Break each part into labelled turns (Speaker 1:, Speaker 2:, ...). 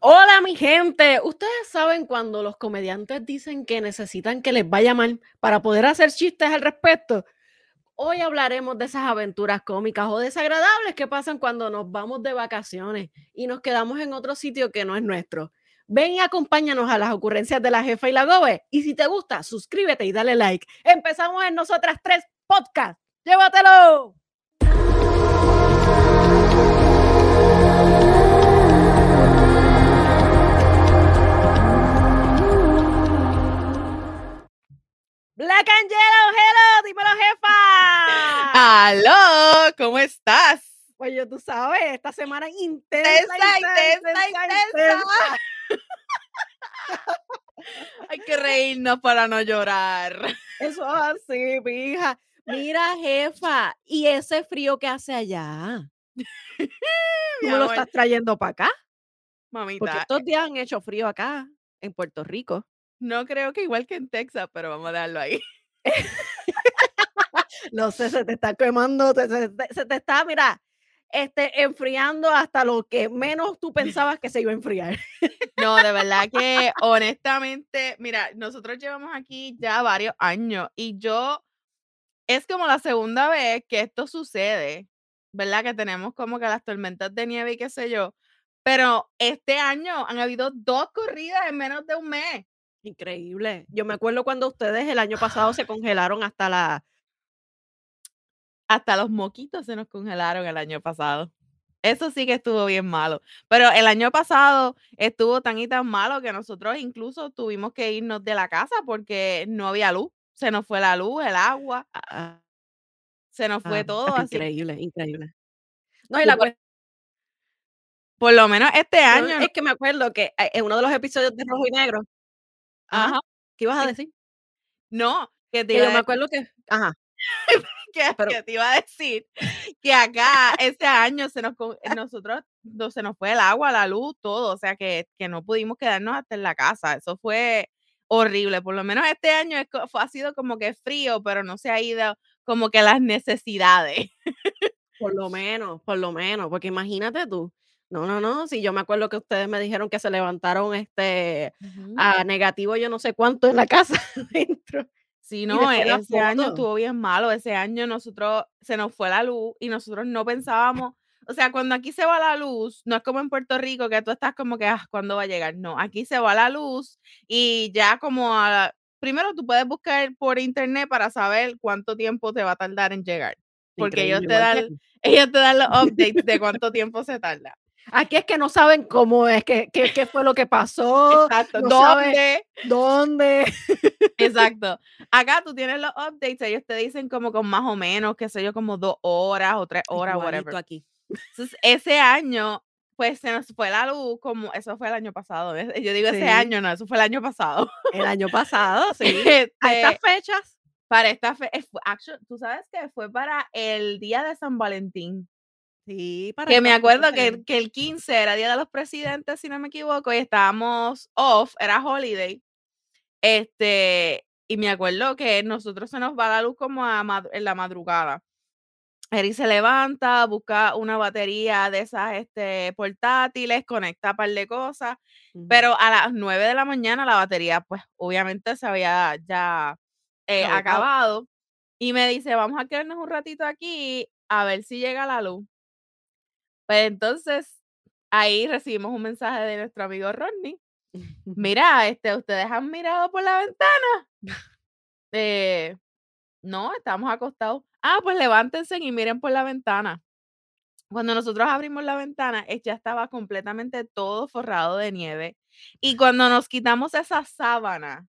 Speaker 1: Hola, mi gente. Ustedes saben cuando los comediantes dicen que necesitan que les vaya mal para poder hacer chistes al respecto. Hoy hablaremos de esas aventuras cómicas o desagradables que pasan cuando nos vamos de vacaciones y nos quedamos en otro sitio que no es nuestro. Ven y acompáñanos a las ocurrencias de la jefa y la gobe. Y si te gusta, suscríbete y dale like. Empezamos en Nosotras Tres Podcast. ¡Llévatelo! Black and Yellow, hello, dímelo, jefa.
Speaker 2: ¡Aló! ¿Cómo estás?
Speaker 1: Oye, tú sabes, esta semana intensa,
Speaker 2: Intensa,
Speaker 1: intensa,
Speaker 2: intensa,
Speaker 1: intensa.
Speaker 2: Hay que reírnos para no llorar.
Speaker 1: Eso es así, pija. Mira, jefa, ¿y ese frío que hace allá?
Speaker 2: Mi
Speaker 1: ¿Tú me lo estás trayendo para acá? Porque
Speaker 2: Mamita,
Speaker 1: estos días han hecho frío acá, en Puerto Rico.
Speaker 2: No creo que igual que en Texas, pero vamos a dejarlo ahí.
Speaker 1: No sé, se te está quemando, se, te- se te está, mira, este, enfriando hasta lo que menos tú pensabas que se iba a enfriar.
Speaker 2: No, de verdad que honestamente, mira, nosotros llevamos aquí ya varios años y yo, es como la segunda vez que esto sucede, ¿verdad? Que tenemos como que las tormentas de nieve y qué sé yo, pero este año han habido dos corridas en menos de un mes.
Speaker 1: Increíble. Yo me acuerdo cuando ustedes el año pasado se congelaron hasta la...
Speaker 2: Hasta los moquitos se nos congelaron el año pasado. Eso sí que estuvo bien malo. Pero el año pasado estuvo tan y tan malo que nosotros incluso tuvimos que irnos de la casa porque no había luz. Se nos fue la luz, el agua,
Speaker 1: ah,
Speaker 2: se nos fue
Speaker 1: ah,
Speaker 2: todo así.
Speaker 1: increíble, increíble. No, y la
Speaker 2: por,
Speaker 1: cuestión
Speaker 2: por lo menos este año,
Speaker 1: es que me acuerdo que eh, en uno de los episodios de Rojo y Negro, ajá, ¿qué ibas a decir?
Speaker 2: no, que te
Speaker 1: Que yo me
Speaker 2: decir,
Speaker 1: acuerdo que, ajá,
Speaker 2: que,
Speaker 1: pero
Speaker 2: que te iba a decir que acá este año se nos, con- nosotros, no, se nos fue el agua, la luz, todo, o sea que, que no pudimos quedarnos hasta en la casa. Eso fue horrible. Por lo menos este año es fue- ha sido como que frío, pero no se ha ido como que las necesidades.
Speaker 1: por lo menos, por lo menos, porque imagínate tú. No, no, no, si yo me acuerdo que ustedes me dijeron que se levantaron este
Speaker 2: Ujú.
Speaker 1: a negativo yo no sé cuánto en la casa adentro.
Speaker 2: Sí, no, ese año estuvo bien malo. Ese año nosotros se nos fue la luz y nosotros no pensábamos, o sea, cuando aquí se va la luz, no es como en Puerto Rico que tú estás como que, ah, ¿cuándo va a llegar? No, aquí se va la luz y ya como a primero tú puedes buscar por internet para saber cuánto tiempo te va a tardar en llegar, porque ellos te dan, ellos te dan los updates de cuánto tiempo se tarda.
Speaker 1: Aquí es que no saben cómo es, qué, qué, qué fue lo que pasó,
Speaker 2: Exacto,
Speaker 1: no
Speaker 2: ¿dónde?
Speaker 1: dónde.
Speaker 2: Exacto. Acá tú tienes los updates, ellos te dicen como con más o menos, qué sé yo, como dos horas o tres horas, whatever.
Speaker 1: Igualito aquí.
Speaker 2: Entonces, ese año, pues se nos fue la luz, como eso fue el año pasado. Yo digo ese
Speaker 1: Sí,
Speaker 2: año, no, eso fue el año pasado.
Speaker 1: el año pasado, sí. A estas
Speaker 2: Este,
Speaker 1: fechas,
Speaker 2: para esta fe, eh, tú sabes que fue para el día de San Valentín.
Speaker 1: Sí, para
Speaker 2: Que me acuerdo que, que el 15 era Día de los Presidentes, si no me equivoco, y estábamos off, era holiday. Este, y me acuerdo que nosotros se nos va la luz como a en la madrugada. Eri se levanta, busca una batería de esas este, portátiles, conecta un par de cosas,
Speaker 1: Ujú.
Speaker 2: pero a las 9 de la mañana la batería, pues obviamente se había ya eh,
Speaker 1: Agotado.
Speaker 2: acabado. Y me dice, vamos a quedarnos un ratito aquí a ver si llega la luz. Pues entonces ahí recibimos un mensaje de nuestro amigo Rodney. Mira, este, ¿ustedes han mirado por la ventana? Eh, no, estamos acostados. Ah, pues levántense y miren por la ventana. Cuando nosotros abrimos la ventana, ya estaba completamente todo forrado de nieve. Y cuando nos quitamos esa sábana,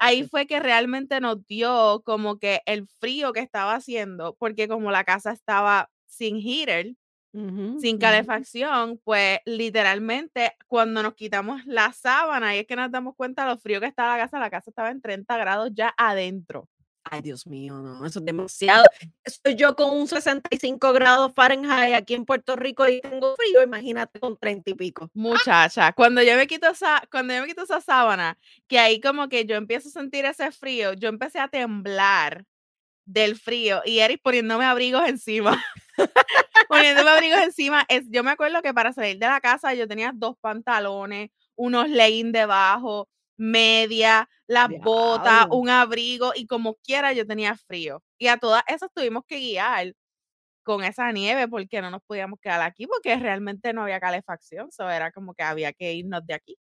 Speaker 2: ahí fue que realmente nos dio como que el frío que estaba haciendo, porque como la casa estaba sin heater, Sin calefacción, pues literalmente cuando nos quitamos la sábana y es que nos damos cuenta de lo frío que estaba la casa, la casa estaba en 30 grados ya adentro.
Speaker 1: Ay, Dios mío, no, eso es demasiado. Estoy yo con un 65 grados Fahrenheit aquí en Puerto Rico y tengo frío, imagínate con 30 y pico.
Speaker 2: Muchacha, cuando yo me quito esa, cuando yo me quito esa sábana, que ahí como que yo empiezo a sentir ese frío, yo empecé a temblar del frío y Eric poniéndome abrigos encima. poniéndome abrigos encima. Es, yo me acuerdo que para salir de la casa yo tenía dos pantalones, unos leggings debajo, media, las botas, un abrigo y como quiera yo tenía frío. Y a todas esas tuvimos que guiar con esa nieve porque no nos podíamos quedar aquí porque realmente no había calefacción. So era como que había que irnos de aquí.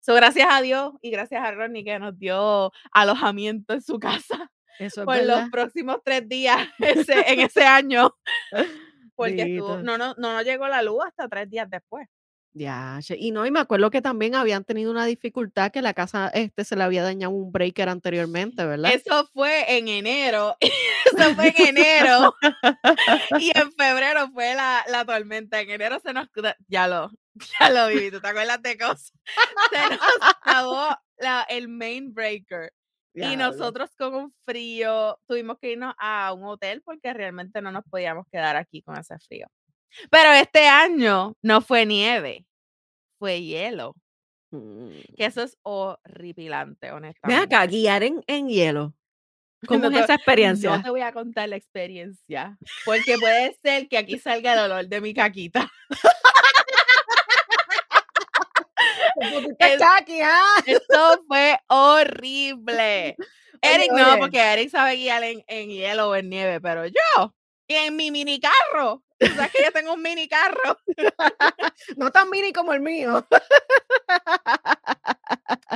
Speaker 2: So, gracias a Dios y gracias a Ronnie que nos dio alojamiento en su casa
Speaker 1: Eso es
Speaker 2: por
Speaker 1: verdad.
Speaker 2: los próximos tres días ese- en ese año. Porque estuvo- no, no, no llegó la luz hasta tres días después.
Speaker 1: Diache, Y no, y me acuerdo que también habían tenido una dificultad que la casa este se le había dañado un breaker anteriormente, ¿verdad?
Speaker 2: Eso fue en enero. Eso fue en enero. y en febrero fue la, la tormenta. En enero se nos. Ya lo, ya lo viví. ¿Tú te acuerdas de cosas? Se nos acabó la- el main breaker. Y nosotros con un frío tuvimos que irnos a un hotel porque realmente no nos podíamos quedar aquí con ese frío. Pero este año no fue nieve, fue hielo.
Speaker 1: Mm.
Speaker 2: Que eso es horripilante,
Speaker 1: Ven
Speaker 2: honestamente.
Speaker 1: acá, guiar en, en hielo. ¿Cómo
Speaker 2: No
Speaker 1: es esa experiencia?
Speaker 2: No te voy a contar la experiencia, porque puede ser que aquí salga el olor de mi caquita.
Speaker 1: Pusiste
Speaker 2: es-
Speaker 1: kaki, ah.
Speaker 2: Esto fue horrible. Eric no,
Speaker 1: oye.
Speaker 2: porque Eric sabe guiar en, en hielo o en nieve, pero yo, en mi mini carro. Sabes que yo tengo un mini carro.
Speaker 1: No tan mini como el mío.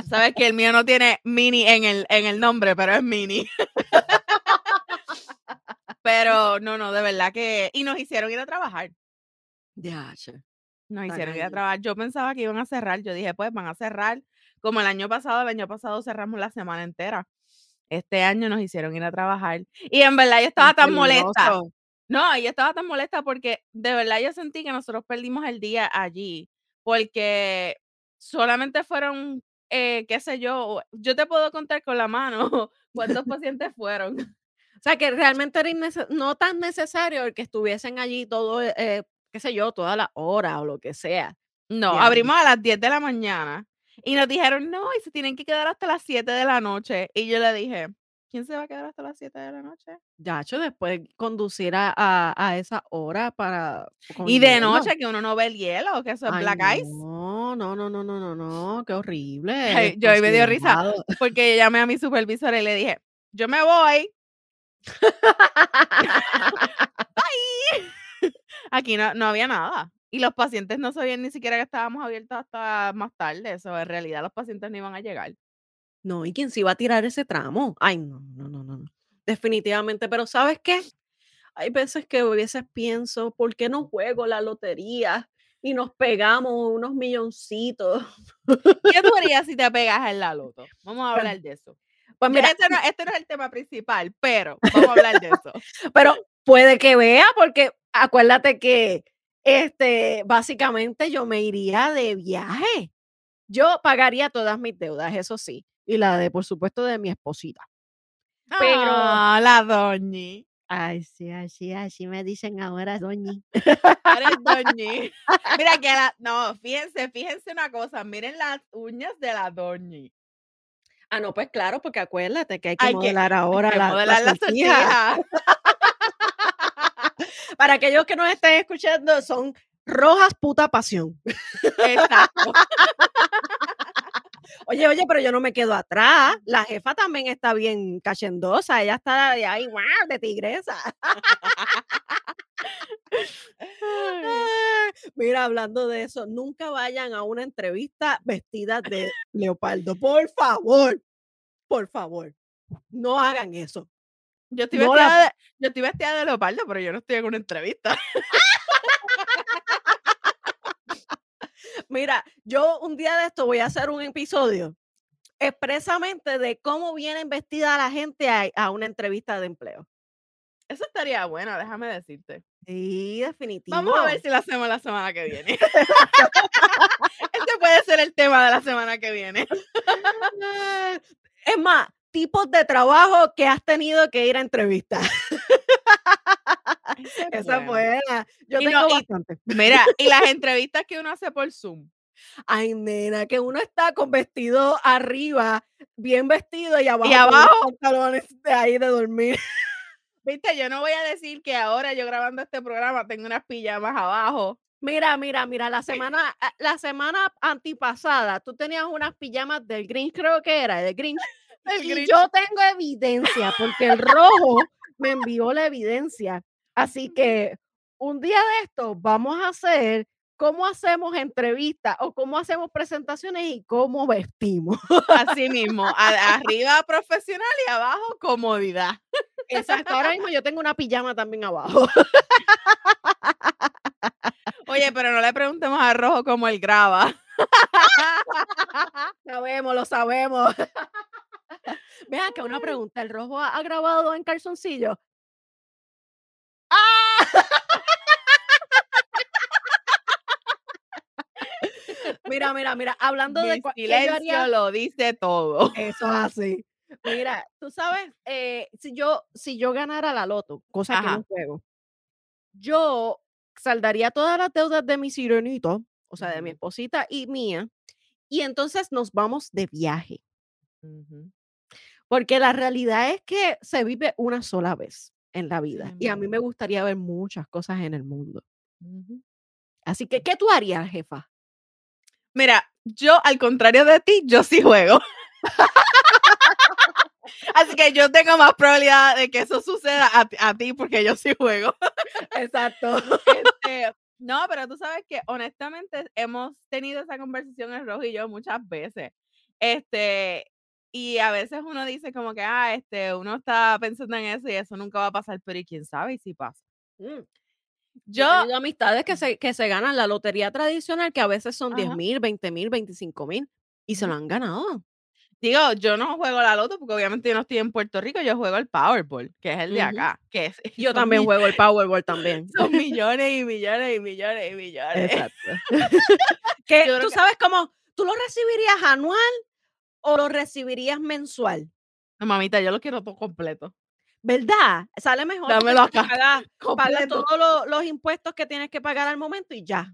Speaker 2: Sabes que el mío no tiene mini en el, en el nombre, pero es mini. Pero no, no, de verdad que. Y nos hicieron ir a trabajar.
Speaker 1: Diache.
Speaker 2: Nos hicieron ir a trabajar. Yo pensaba que iban a cerrar. Yo dije, pues van a cerrar. Como el año pasado, el año pasado cerramos la semana entera. Este año nos hicieron ir a trabajar. Y en verdad yo estaba tan molesta. No, yo estaba tan molesta porque de verdad yo sentí que nosotros perdimos el día allí. Porque solamente fueron, eh, qué sé yo, yo te puedo contar con la mano cuántos pacientes fueron.
Speaker 1: O sea, que realmente era no tan necesario el que estuviesen allí todo, eh, qué sé yo, toda la hora o lo que sea.
Speaker 2: No, abrimos a las 10 de la mañana y nos dijeron, no, y se tienen que quedar hasta las 7 de la noche. Y yo le dije, ¿quién se va a quedar hasta las 7 de la noche?
Speaker 1: Yacho, después conducir a, a, a esa hora para.
Speaker 2: Y de
Speaker 1: hielo.
Speaker 2: noche que uno no ve el hielo, que eso es
Speaker 1: Ay,
Speaker 2: black ice.
Speaker 1: No, no, no, no, no, no, no, qué horrible.
Speaker 2: Ay, yo ahí me dio risa. Porque llamé a mi supervisor y le dije, yo me voy. Aquí no, no había nada. Y los pacientes no sabían ni siquiera que estábamos abiertos hasta más tarde. Eso, en realidad los pacientes no iban a llegar.
Speaker 1: No, ¿y quién se iba a tirar ese tramo? Ay, no, no, no, no, no. Definitivamente, pero ¿sabes qué? Hay veces que a veces pienso, ¿por qué no juego la lotería y nos pegamos unos milloncitos?
Speaker 2: ¿Qué tú harías si te pegas en la loto? Vamos a hablar de eso.
Speaker 1: Pues mira,
Speaker 2: este, no, este no es el tema principal, pero vamos a hablar de eso.
Speaker 1: pero puede que vea, porque acuérdate que este, básicamente yo me iría de viaje. Yo pagaría todas mis deudas, eso sí, y la de, por supuesto, de mi esposita. Pero-
Speaker 2: Ah, la doñi.
Speaker 1: Ay, sí, así, así me dicen ahora, doñi.
Speaker 2: Eres doñi. Mira que la. No, fíjense, fíjense una cosa. Miren las uñas de la doñi.
Speaker 1: Ah, no, pues claro, porque acuérdate que hay que
Speaker 2: Hay que-
Speaker 1: modelar ahora
Speaker 2: Que
Speaker 1: la, la
Speaker 2: modelar la
Speaker 1: sortija. Para aquellos que nos estén escuchando, son rojas puta pasión.
Speaker 2: Exacto.
Speaker 1: Oye, oye, pero yo no me quedo atrás. La jefa también está bien cachendosa. Ella está de ahí, ¡guau! de tigresa. Mira, hablando de eso, nunca vayan a una entrevista vestidas de leopardo. Por favor, por favor, no hagan eso.
Speaker 2: Yo estoy,
Speaker 1: No
Speaker 2: vestida
Speaker 1: la-
Speaker 2: de, yo estoy vestida de leopardo, pero yo no estoy en una entrevista.
Speaker 1: Mira, yo un día de esto voy a hacer un episodio expresamente de cómo viene vestida la gente a, a una entrevista de empleo.
Speaker 2: Eso estaría bueno, déjame decirte.
Speaker 1: Sí, definitivo.
Speaker 2: Vamos a ver si lo hacemos la semana que viene. este puede ser el tema de la semana que viene.
Speaker 1: Es más, tipos de trabajo que has tenido que ir a entrevistas. Esa es buena. Yo
Speaker 2: Y
Speaker 1: tengo
Speaker 2: no, y-
Speaker 1: bastante.
Speaker 2: Mira, y las entrevistas que uno hace por Zoom.
Speaker 1: Ay, nena, que uno está con vestido arriba, bien vestido y abajo, con
Speaker 2: abajo.
Speaker 1: pantalones de ahí de dormir.
Speaker 2: Viste, yo no voy a decir que ahora yo grabando este programa tengo unas pijamas abajo.
Speaker 1: Mira, mira, mira, la semana, ah, la semana antipasada tú tenías unas pijamas del Grinch, creo que era, del Grinch. Y yo tengo evidencia, porque el rojo me envió la evidencia. Así que un día de esto vamos a hacer cómo hacemos entrevistas o cómo hacemos presentaciones y cómo vestimos.
Speaker 2: Así mismo, a- arriba profesional y abajo comodidad.
Speaker 1: Exacto, ahora mismo yo tengo una pijama también abajo.
Speaker 2: Oye, pero no le preguntemos a Rojo cómo él graba.
Speaker 1: Sabemos, lo sabemos. Vean que una pregunta, ¿el rojo ha, ha grabado en calzoncillo? ¡Ah! Mira, mira, mira, hablando de
Speaker 2: Mi
Speaker 1: yo
Speaker 2: silencio
Speaker 1: haría-
Speaker 2: lo dice todo.
Speaker 1: Eso es así. Mira, tú sabes, eh, si yo, si yo ganara la loto, cosa que no juego, yo saldaría todas las deudas de mi sirenito, o sea, de mi esposita y mía, y entonces nos vamos de viaje.
Speaker 2: Ujú.
Speaker 1: Porque la realidad es que se vive una sola vez en la vida. Y a mí me gustaría ver muchas cosas en el mundo. Así que, ¿qué tú harías, jefa?
Speaker 2: Mira, yo al contrario de ti, yo sí juego. Así que yo tengo más probabilidad de que eso suceda a, ti- a ti porque yo sí juego.
Speaker 1: Exacto.
Speaker 2: Este, no, pero tú sabes que honestamente hemos tenido esa conversación el rojo y yo muchas veces. Este, y a veces uno dice como que, ah, este, uno está pensando en eso y eso nunca va a pasar, pero ¿y quién sabe y si pasa?
Speaker 1: Mm,
Speaker 2: Yo,
Speaker 1: he tenido amistades que se, que se ganan la lotería tradicional, que a veces son 10
Speaker 2: Ajá.
Speaker 1: mil, 20 mil, 25 mil, y se lo han ganado.
Speaker 2: digo, yo no juego la loto porque obviamente yo no estoy en Puerto Rico, yo juego el Powerball, que es el de acá, que es,
Speaker 1: Yo también
Speaker 2: mi-
Speaker 1: juego el Powerball también.
Speaker 2: son millones y millones y millones y millones.
Speaker 1: Exacto. que tú
Speaker 2: que-
Speaker 1: sabes cómo, ¿tú lo recibirías anual o lo recibirías mensual?
Speaker 2: No, mamita, yo lo quiero todo completo.
Speaker 1: ¿Verdad? Sale mejor.
Speaker 2: Dámelo acá,
Speaker 1: pagas
Speaker 2: completo.
Speaker 1: todos lo- los impuestos que tienes que pagar al momento y ya.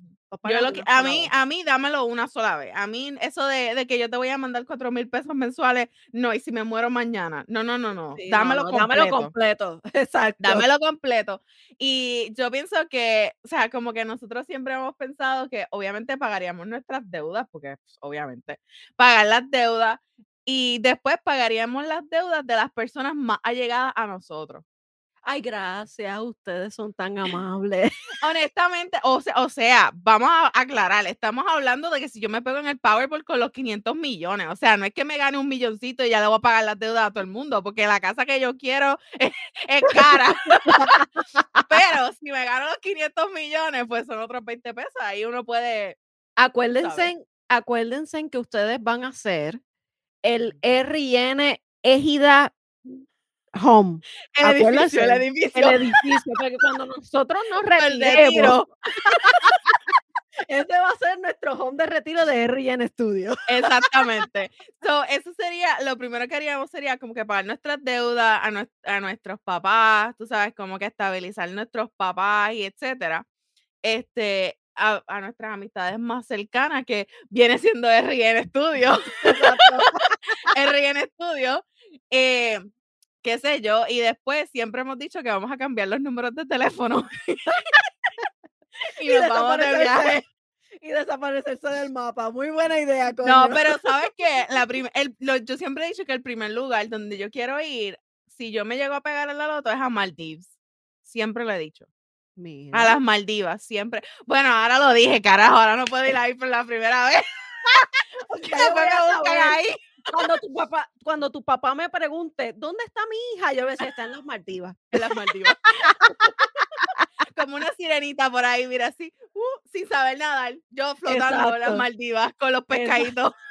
Speaker 2: Yo lo que, a mí,
Speaker 1: vez.
Speaker 2: a mí dámelo una sola vez. A mí eso de, de que yo te voy a mandar cuatro mil pesos mensuales, no, y si me muero mañana, no, no, no, no,
Speaker 1: Sí,
Speaker 2: dámelo,
Speaker 1: no,
Speaker 2: completo,
Speaker 1: dámelo completo. Exacto.
Speaker 2: dámelo completo. Y yo pienso que, o sea, como que nosotros siempre hemos pensado que obviamente pagaríamos nuestras deudas, porque pues, obviamente pagar las deudas y después pagaríamos las deudas de las personas más allegadas a nosotros.
Speaker 1: Ay, gracias. Ustedes son tan amables.
Speaker 2: Honestamente, o sea, o sea, vamos a aclarar, estamos hablando de que si yo me pego en el Powerball con los 500 millones, o sea, no es que me gane un milloncito y ya le voy a pagar las deudas a todo el mundo, porque la casa que yo quiero es, es cara. Pero si me gano los 500 millones, pues son otros 20 pesos, ahí uno puede...
Speaker 1: Acuérdense, acuérdense en que ustedes van a hacer el R&N Égida Home.
Speaker 2: El edificio, el edificio.
Speaker 1: El edificio, porque cuando nosotros nos retiremos, ese va a ser nuestro home de retiro de R&N Studio.
Speaker 2: Exactamente. So, eso sería, lo primero que haríamos sería como que pagar nuestras deudas a nuestros papás, tú sabes, como que estabilizar nuestros papás y etcétera. Este, a, a nuestras amistades más cercanas, que viene siendo RN Studio. RN Studio. Eh, qué sé yo, y después siempre hemos dicho que vamos a cambiar los números de teléfono. y, nos vamos de viaje.
Speaker 1: y desaparecerse del mapa. Muy buena idea, coño.
Speaker 2: No, pero ¿sabes qué? La el- lo- yo siempre he dicho que el primer lugar donde yo quiero ir, si yo me llego a pegar en la loto, es a Maldives. Siempre lo he dicho. A las Maldivas, siempre. Bueno, ahora lo dije, carajo, ahora no puedo ir ahí por la primera vez.
Speaker 1: Yo voy a
Speaker 2: ahí.
Speaker 1: Cuando tu papá, cuando tu papá me pregunte, ¿dónde está mi hija? Yo voy a decir, está en las Maldivas.
Speaker 2: En las Maldivas. Como una sirenita por ahí, mira, así, uh, sin saber nadar. Yo flotando en las. Maldivas con los pescaditos.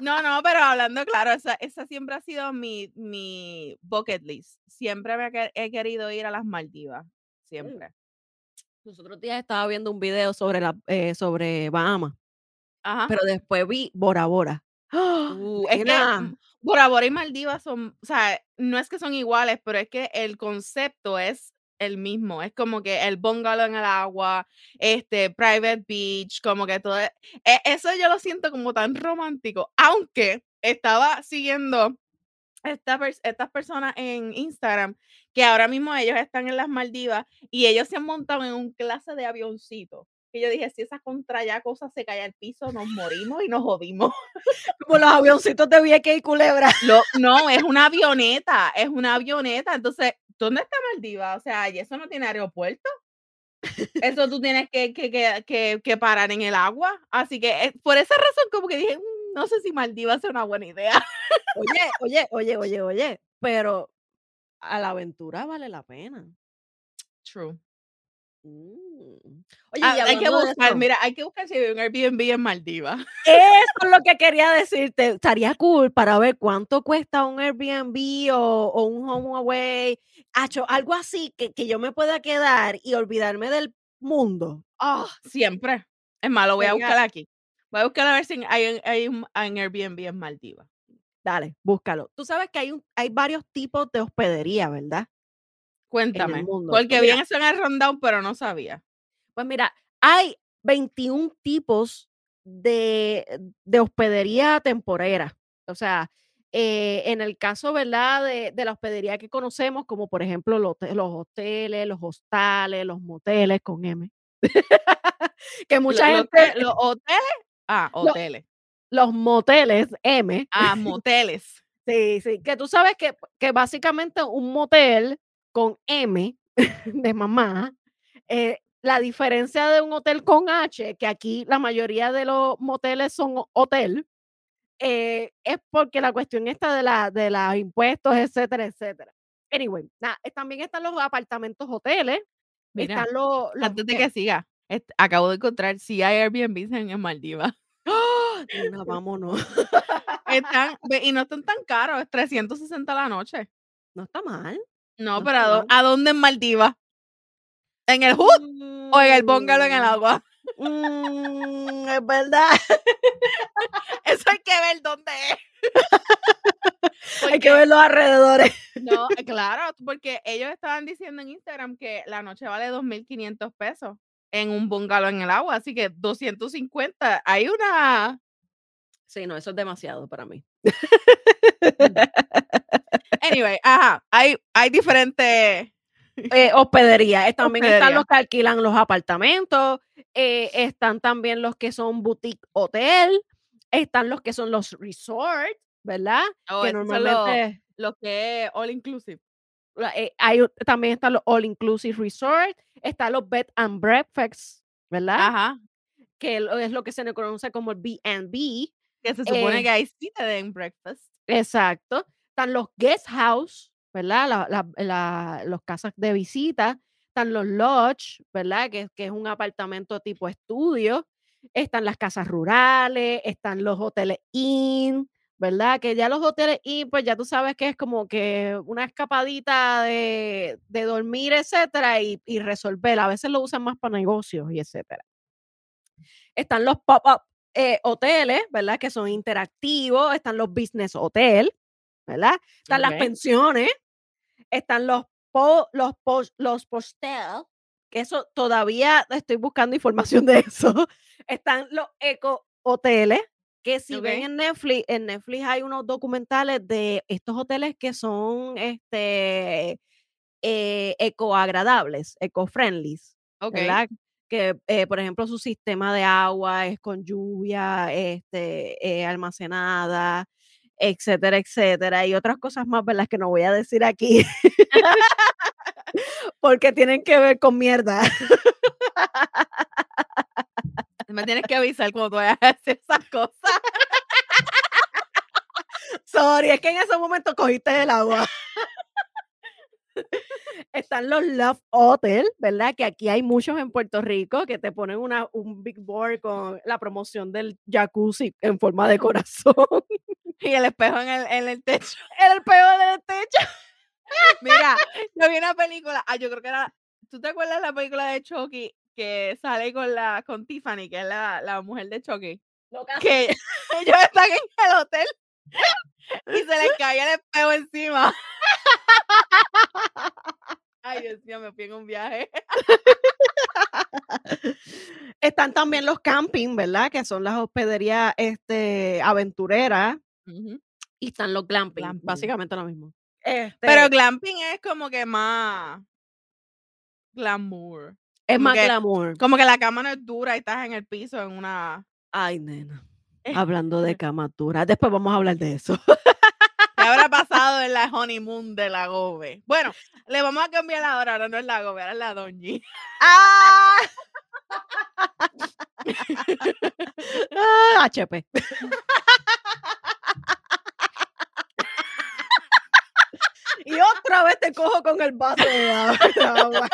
Speaker 2: No, no, pero hablando claro, esa, esa siempre ha sido mi, mi bucket list. Siempre me he quer- he querido ir a las Maldivas. Siempre.
Speaker 1: Los otros días estaba viendo un video sobre, la, eh, sobre Bahamas,
Speaker 2: Ajá.
Speaker 1: pero después vi Bora Bora. ¡Ah!
Speaker 2: Uh, es que Bora Bora y Maldivas son, o sea, no es que son iguales, pero es que el concepto es el mismo. Es como que el bungalow en el agua, este, private beach, como que todo. e- e- Eso yo lo siento como tan romántico. Aunque estaba siguiendo estas personas en Instagram, que ahora mismo ellos están en las Maldivas y ellos se han montado en un clase de avioncito. Que yo dije, si esa contraya cosa se cae al piso, nos morimos y nos jodimos.
Speaker 1: Como los avioncitos de Vieques y Culebra.
Speaker 2: no, es una avioneta, es una avioneta. Entonces, ¿dónde está Maldiva? O sea, ¿y eso no tiene aeropuerto? Eso tú tienes que, que, que, parar en el agua. Así que eh, por esa razón, como que dije, mm, no sé si Maldiva es una buena idea.
Speaker 1: Oye, oye, oye, oye, oye, pero a la aventura vale la pena.
Speaker 2: True. Mm. Oye, ah, hay que buscar, mira, hay que buscar si hay un Airbnb en Maldiva.
Speaker 1: Eso es lo que quería decirte. Estaría cool para ver cuánto cuesta un Airbnb o, un home away. algo así que, que, yo me pueda quedar y olvidarme del mundo.
Speaker 2: Oh, siempre. Es malo, voy a buscar aquí. Voy a buscar a ver si hay, hay un, Airbnb en Maldiva.
Speaker 1: Dale, búscalo. Tú sabes que hay, un, hay varios tipos de hospedería, ¿verdad?
Speaker 2: Cuéntame. Porque pues bien eso en el rundown, pero no sabía.
Speaker 1: Pues mira, hay 21 tipos de, de hospedería temporera. O sea, eh, en el caso, ¿verdad? De, de, la hospedería que conocemos, como por ejemplo los, los hoteles, los hostales, los moteles con M. que mucha gente.
Speaker 2: Los, hoteles. Ah, hoteles.
Speaker 1: Los, moteles M.
Speaker 2: Ah, moteles.
Speaker 1: sí, sí. Que tú sabes que, que básicamente un motel con M de mamá, eh, la diferencia de un hotel con H, que aquí la mayoría de los moteles son hotel, eh, es porque la cuestión está de, la, de los impuestos, etcétera, etcétera. Anyway, también están los apartamentos hoteles. están los,
Speaker 2: antes de que siga, acabo de encontrar si hay Airbnb en, Maldivas.
Speaker 1: ¡Oh! vámonos.
Speaker 2: están, y no están tan caros, es 360 la noche.
Speaker 1: No está mal.
Speaker 2: No, pero ¿a, dónde en Maldivas? ¿En el hood o en el bungalow en el agua?
Speaker 1: Mm, es verdad.
Speaker 2: Eso hay que ver dónde es.
Speaker 1: hay que ver los alrededores.
Speaker 2: No, eh, claro, porque ellos estaban diciendo en Instagram que la noche vale 2.500 pesos en un bungalow en el agua, así que 250, hay una...
Speaker 1: Sí, no, eso es demasiado para mí.
Speaker 2: Anyway, ajá, hay, hay diferentes
Speaker 1: eh, hospederías. También están los que alquilan los apartamentos, eh, están también los que son boutique hotel, están los que son los resorts, ¿verdad?
Speaker 2: Oh, que normalmente los, que es all inclusive.
Speaker 1: Eh, hay, también están los all inclusive resort, están los bed and breakfast, ¿verdad?
Speaker 2: Ajá.
Speaker 1: Que es lo que se le conoce como el B&B.
Speaker 2: Que se supone que hay cita de breakfast.
Speaker 1: Exacto están los guest house, ¿verdad? La, los casas de visita, están los lodge, ¿verdad? Que, que, es un apartamento tipo estudio, están las casas rurales, están los hoteles inn, ¿verdad? Que ya los hoteles inn, pues ya tú sabes que es como que una escapadita de, de dormir, etcétera, y, y, resolver. A veces lo usan más para negocios y etcétera. Están los pop-up eh, hoteles, ¿verdad? Que son interactivos, están los business hotel, ¿verdad? Están las pensiones, están los, los, los postel, que eso todavía estoy buscando información de eso. Están los eco hoteles, que si ven en Netflix, en Netflix hay unos documentales de estos hoteles que son este eh, eco-agradables, eco-friendly, ¿verdad? Que, eh, por ejemplo, su sistema de agua es con lluvia este, eh, almacenada, etcétera, etcétera, y otras cosas más, ¿verdad? Que no voy a decir aquí. Porque tienen que ver con mierda.
Speaker 2: Me tienes que avisar cuando tú vayas a hacer esas cosas.
Speaker 1: Sorry, es que en ese momento cogiste el agua. Están los Love Hotel, ¿verdad? Que aquí hay muchos en Puerto Rico que te ponen una, un big board con la promoción del jacuzzi en forma de corazón.
Speaker 2: Y el espejo en el, en el techo.
Speaker 1: El espejo en el techo.
Speaker 2: Mira, yo vi una película, ah, yo creo que era, ¿tú te acuerdas de la película de Chucky que sale con la con Tiffany, que es la, la mujer de Chucky? que ellos están en el hotel y se les cae el espejo encima. Ay, Dios mío, me fui en un viaje.
Speaker 1: Están también los camping, ¿verdad? Que son las hospederías este, aventureras. Y están los glamping,
Speaker 2: Glamping.
Speaker 1: básicamente lo mismo.
Speaker 2: Pero
Speaker 1: Este,
Speaker 2: glamping es como que más glamour.
Speaker 1: es
Speaker 2: como
Speaker 1: más
Speaker 2: que-
Speaker 1: glamour.
Speaker 2: Como que la cama no es dura y estás en el piso en una.
Speaker 1: Ay, nena.
Speaker 2: Eh.
Speaker 1: Hablando de camatura. Después vamos a hablar de eso.
Speaker 2: ¿Qué habrá pasado en la honeymoon de la Gobe? Bueno, le vamos a cambiar ahora, ahora no es la Gobe, ahora es la Doñi.
Speaker 1: ¡Ah! Ah, HP. y otra vez te cojo con el vaso de agua.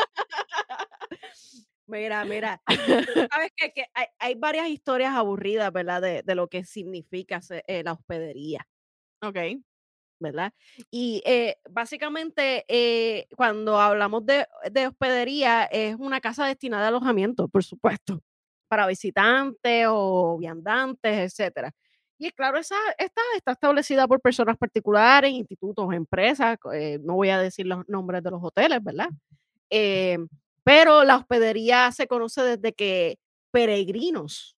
Speaker 1: Mira, mira. Sabes que, que hay, hay varias historias aburridas, ¿verdad? De, de lo que significa eh, la hospedería.
Speaker 2: Ok.
Speaker 1: ¿Verdad? Y eh, básicamente eh, cuando hablamos de, de hospedería es una casa destinada a alojamiento, por supuesto, para visitantes o viandantes, etcétera. Y claro, esa esta está establecida por personas particulares, institutos, empresas, eh, no voy a decir los nombres de los hoteles, ¿verdad? Pero la hospedería se conoce desde que peregrinos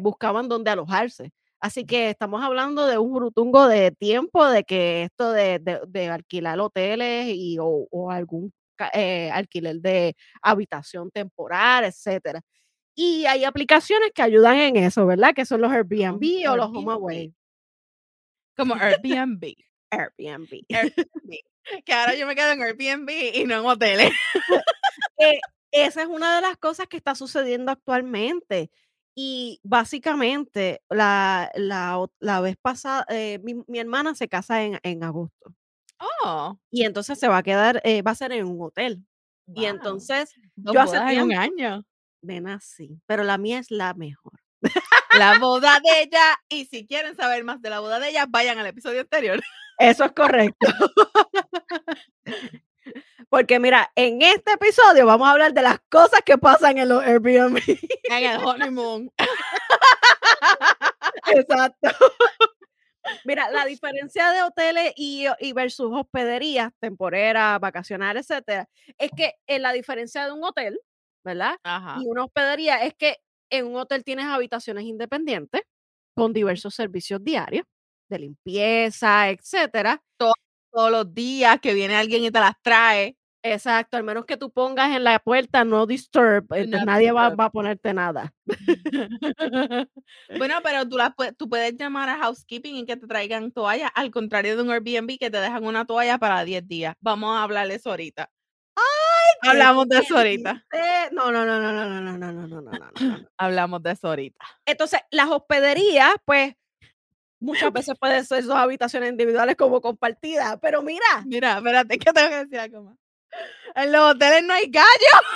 Speaker 1: buscaban dónde alojarse. Así que estamos hablando de un brutungo de tiempo, de que esto de, de- de alquilar hoteles y, o, o algún eh, alquiler de habitación temporal, etcétera. Y hay aplicaciones que ayudan en eso, ¿verdad? Que son los Airbnb o los. HomeAway.
Speaker 2: Como Airbnb.
Speaker 1: Airbnb.
Speaker 2: Airbnb. que ahora yo me quedo en Airbnb y no en hoteles.
Speaker 1: Eh, esa es una de las cosas que está sucediendo actualmente. Y básicamente, la, la, la vez pasada, eh, mi, mi hermana se casa en, en agosto.
Speaker 2: Oh.
Speaker 1: Y entonces se va a quedar, eh, va a ser en un hotel. Y entonces,
Speaker 2: Dos
Speaker 1: yo hace
Speaker 2: en un
Speaker 1: tiempo-
Speaker 2: año.
Speaker 1: nena, sí, pero la mía es la mejor.
Speaker 2: La boda de ella. Y si quieren saber más de la boda de ella, vayan al episodio anterior.
Speaker 1: Eso es correcto. Porque mira, en este episodio vamos a hablar de las cosas que pasan en los Airbnb.
Speaker 2: En el honeymoon.
Speaker 1: Exacto. Mira, la diferencia de hoteles y, y versus hospederías temporeras, vacacionales, etcétera, es que en la diferencia de un hotel, ¿verdad?
Speaker 2: Ajá.
Speaker 1: Y una hospedería es que en un hotel tienes habitaciones independientes con diversos servicios diarios de limpieza, etcétera.
Speaker 2: Todos los días que viene alguien y te las trae.
Speaker 1: Exacto, al menos que tú pongas en la puerta no disturb, nadie va, a ponerte nada.
Speaker 2: Bueno, pero tú, puedes llamar a housekeeping y que te traigan toallas, al contrario de un Airbnb que te dejan una toalla para 10 días. Vamos a hablar de eso ahorita.
Speaker 1: ¿Qué
Speaker 2: Hablamos de eso ahorita.
Speaker 1: no, no, no, no, no, no, no, no, no, no, no, no.
Speaker 2: Hablamos de eso ahorita.
Speaker 1: Entonces, las hospederías, pues, muchas veces pueden ser dos habitaciones individuales como compartidas, pero mira,
Speaker 2: Mira, espérate, que tengo que decir algo más. En los hoteles no hay gallo.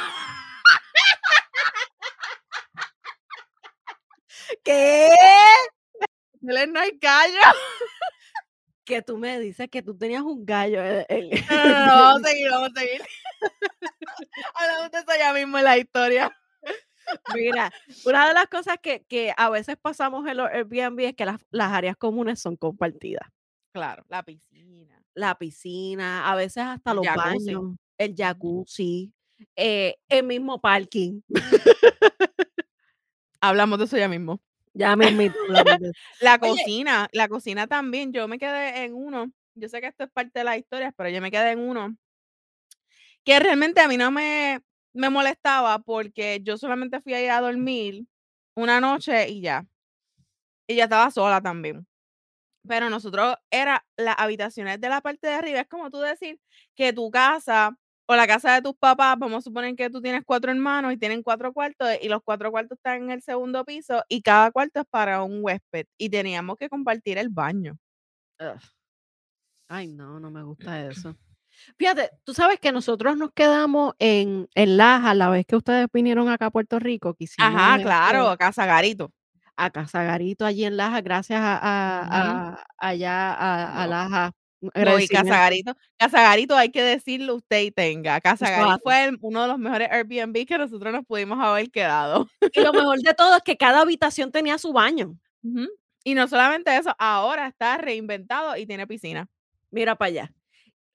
Speaker 1: ¿qué?
Speaker 2: En los hoteles no hay gallo.
Speaker 1: Que tú me dices que tú tenías un gallo. en- en-
Speaker 2: No, no, no, vamos a seguir, vamos a seguir. Hablamos de eso ya mismo en la historia.
Speaker 1: Mira, una de las cosas que, que a veces pasamos en los Airbnb es que las, las áreas comunes son compartidas.
Speaker 2: Claro, la piscina.
Speaker 1: La piscina, a veces hasta los
Speaker 2: jacuzzi.
Speaker 1: baños, el jacuzzi, eh, el mismo parking.
Speaker 2: Hablamos de eso ya mismo.
Speaker 1: Ya eso.
Speaker 2: La
Speaker 1: Oye.
Speaker 2: cocina, la cocina también. Yo me quedé en uno. Yo sé que esto es parte de las historias, pero yo me quedé en uno que realmente a mí no me, me molestaba porque yo solamente fui a ir a dormir una noche y ya. Y ya estaba sola también. Pero nosotros era las habitaciones de la parte de arriba. Es como tú decir que tu casa o la casa de tus papás, vamos a suponer que tú tienes cuatro hermanos y tienen cuatro cuartos y los cuatro cuartos están en el segundo piso y cada cuarto es para un huésped y teníamos que compartir el baño.
Speaker 1: Ugh. Ay, no, no me gusta eso. Fíjate, tú sabes que nosotros nos quedamos en, en Laja la vez que ustedes vinieron acá a Puerto Rico. Que
Speaker 2: Ajá,
Speaker 1: este,
Speaker 2: claro, Casa Garito.
Speaker 1: A Casagarito allí en Laja, gracias a, a- a- allá a, a. Laja.
Speaker 2: No, y
Speaker 1: agradecimiento.
Speaker 2: Casa Garito, Casa Garito hay que decirlo usted y tenga. Casa
Speaker 1: Eso
Speaker 2: Garito
Speaker 1: hace.
Speaker 2: fue el- uno de los mejores Airbnb que nosotros nos pudimos haber quedado.
Speaker 1: Y lo mejor de todo es que cada habitación tenía su baño.
Speaker 2: Y no solamente eso, ahora está reinventado y tiene piscina.
Speaker 1: Mira para allá.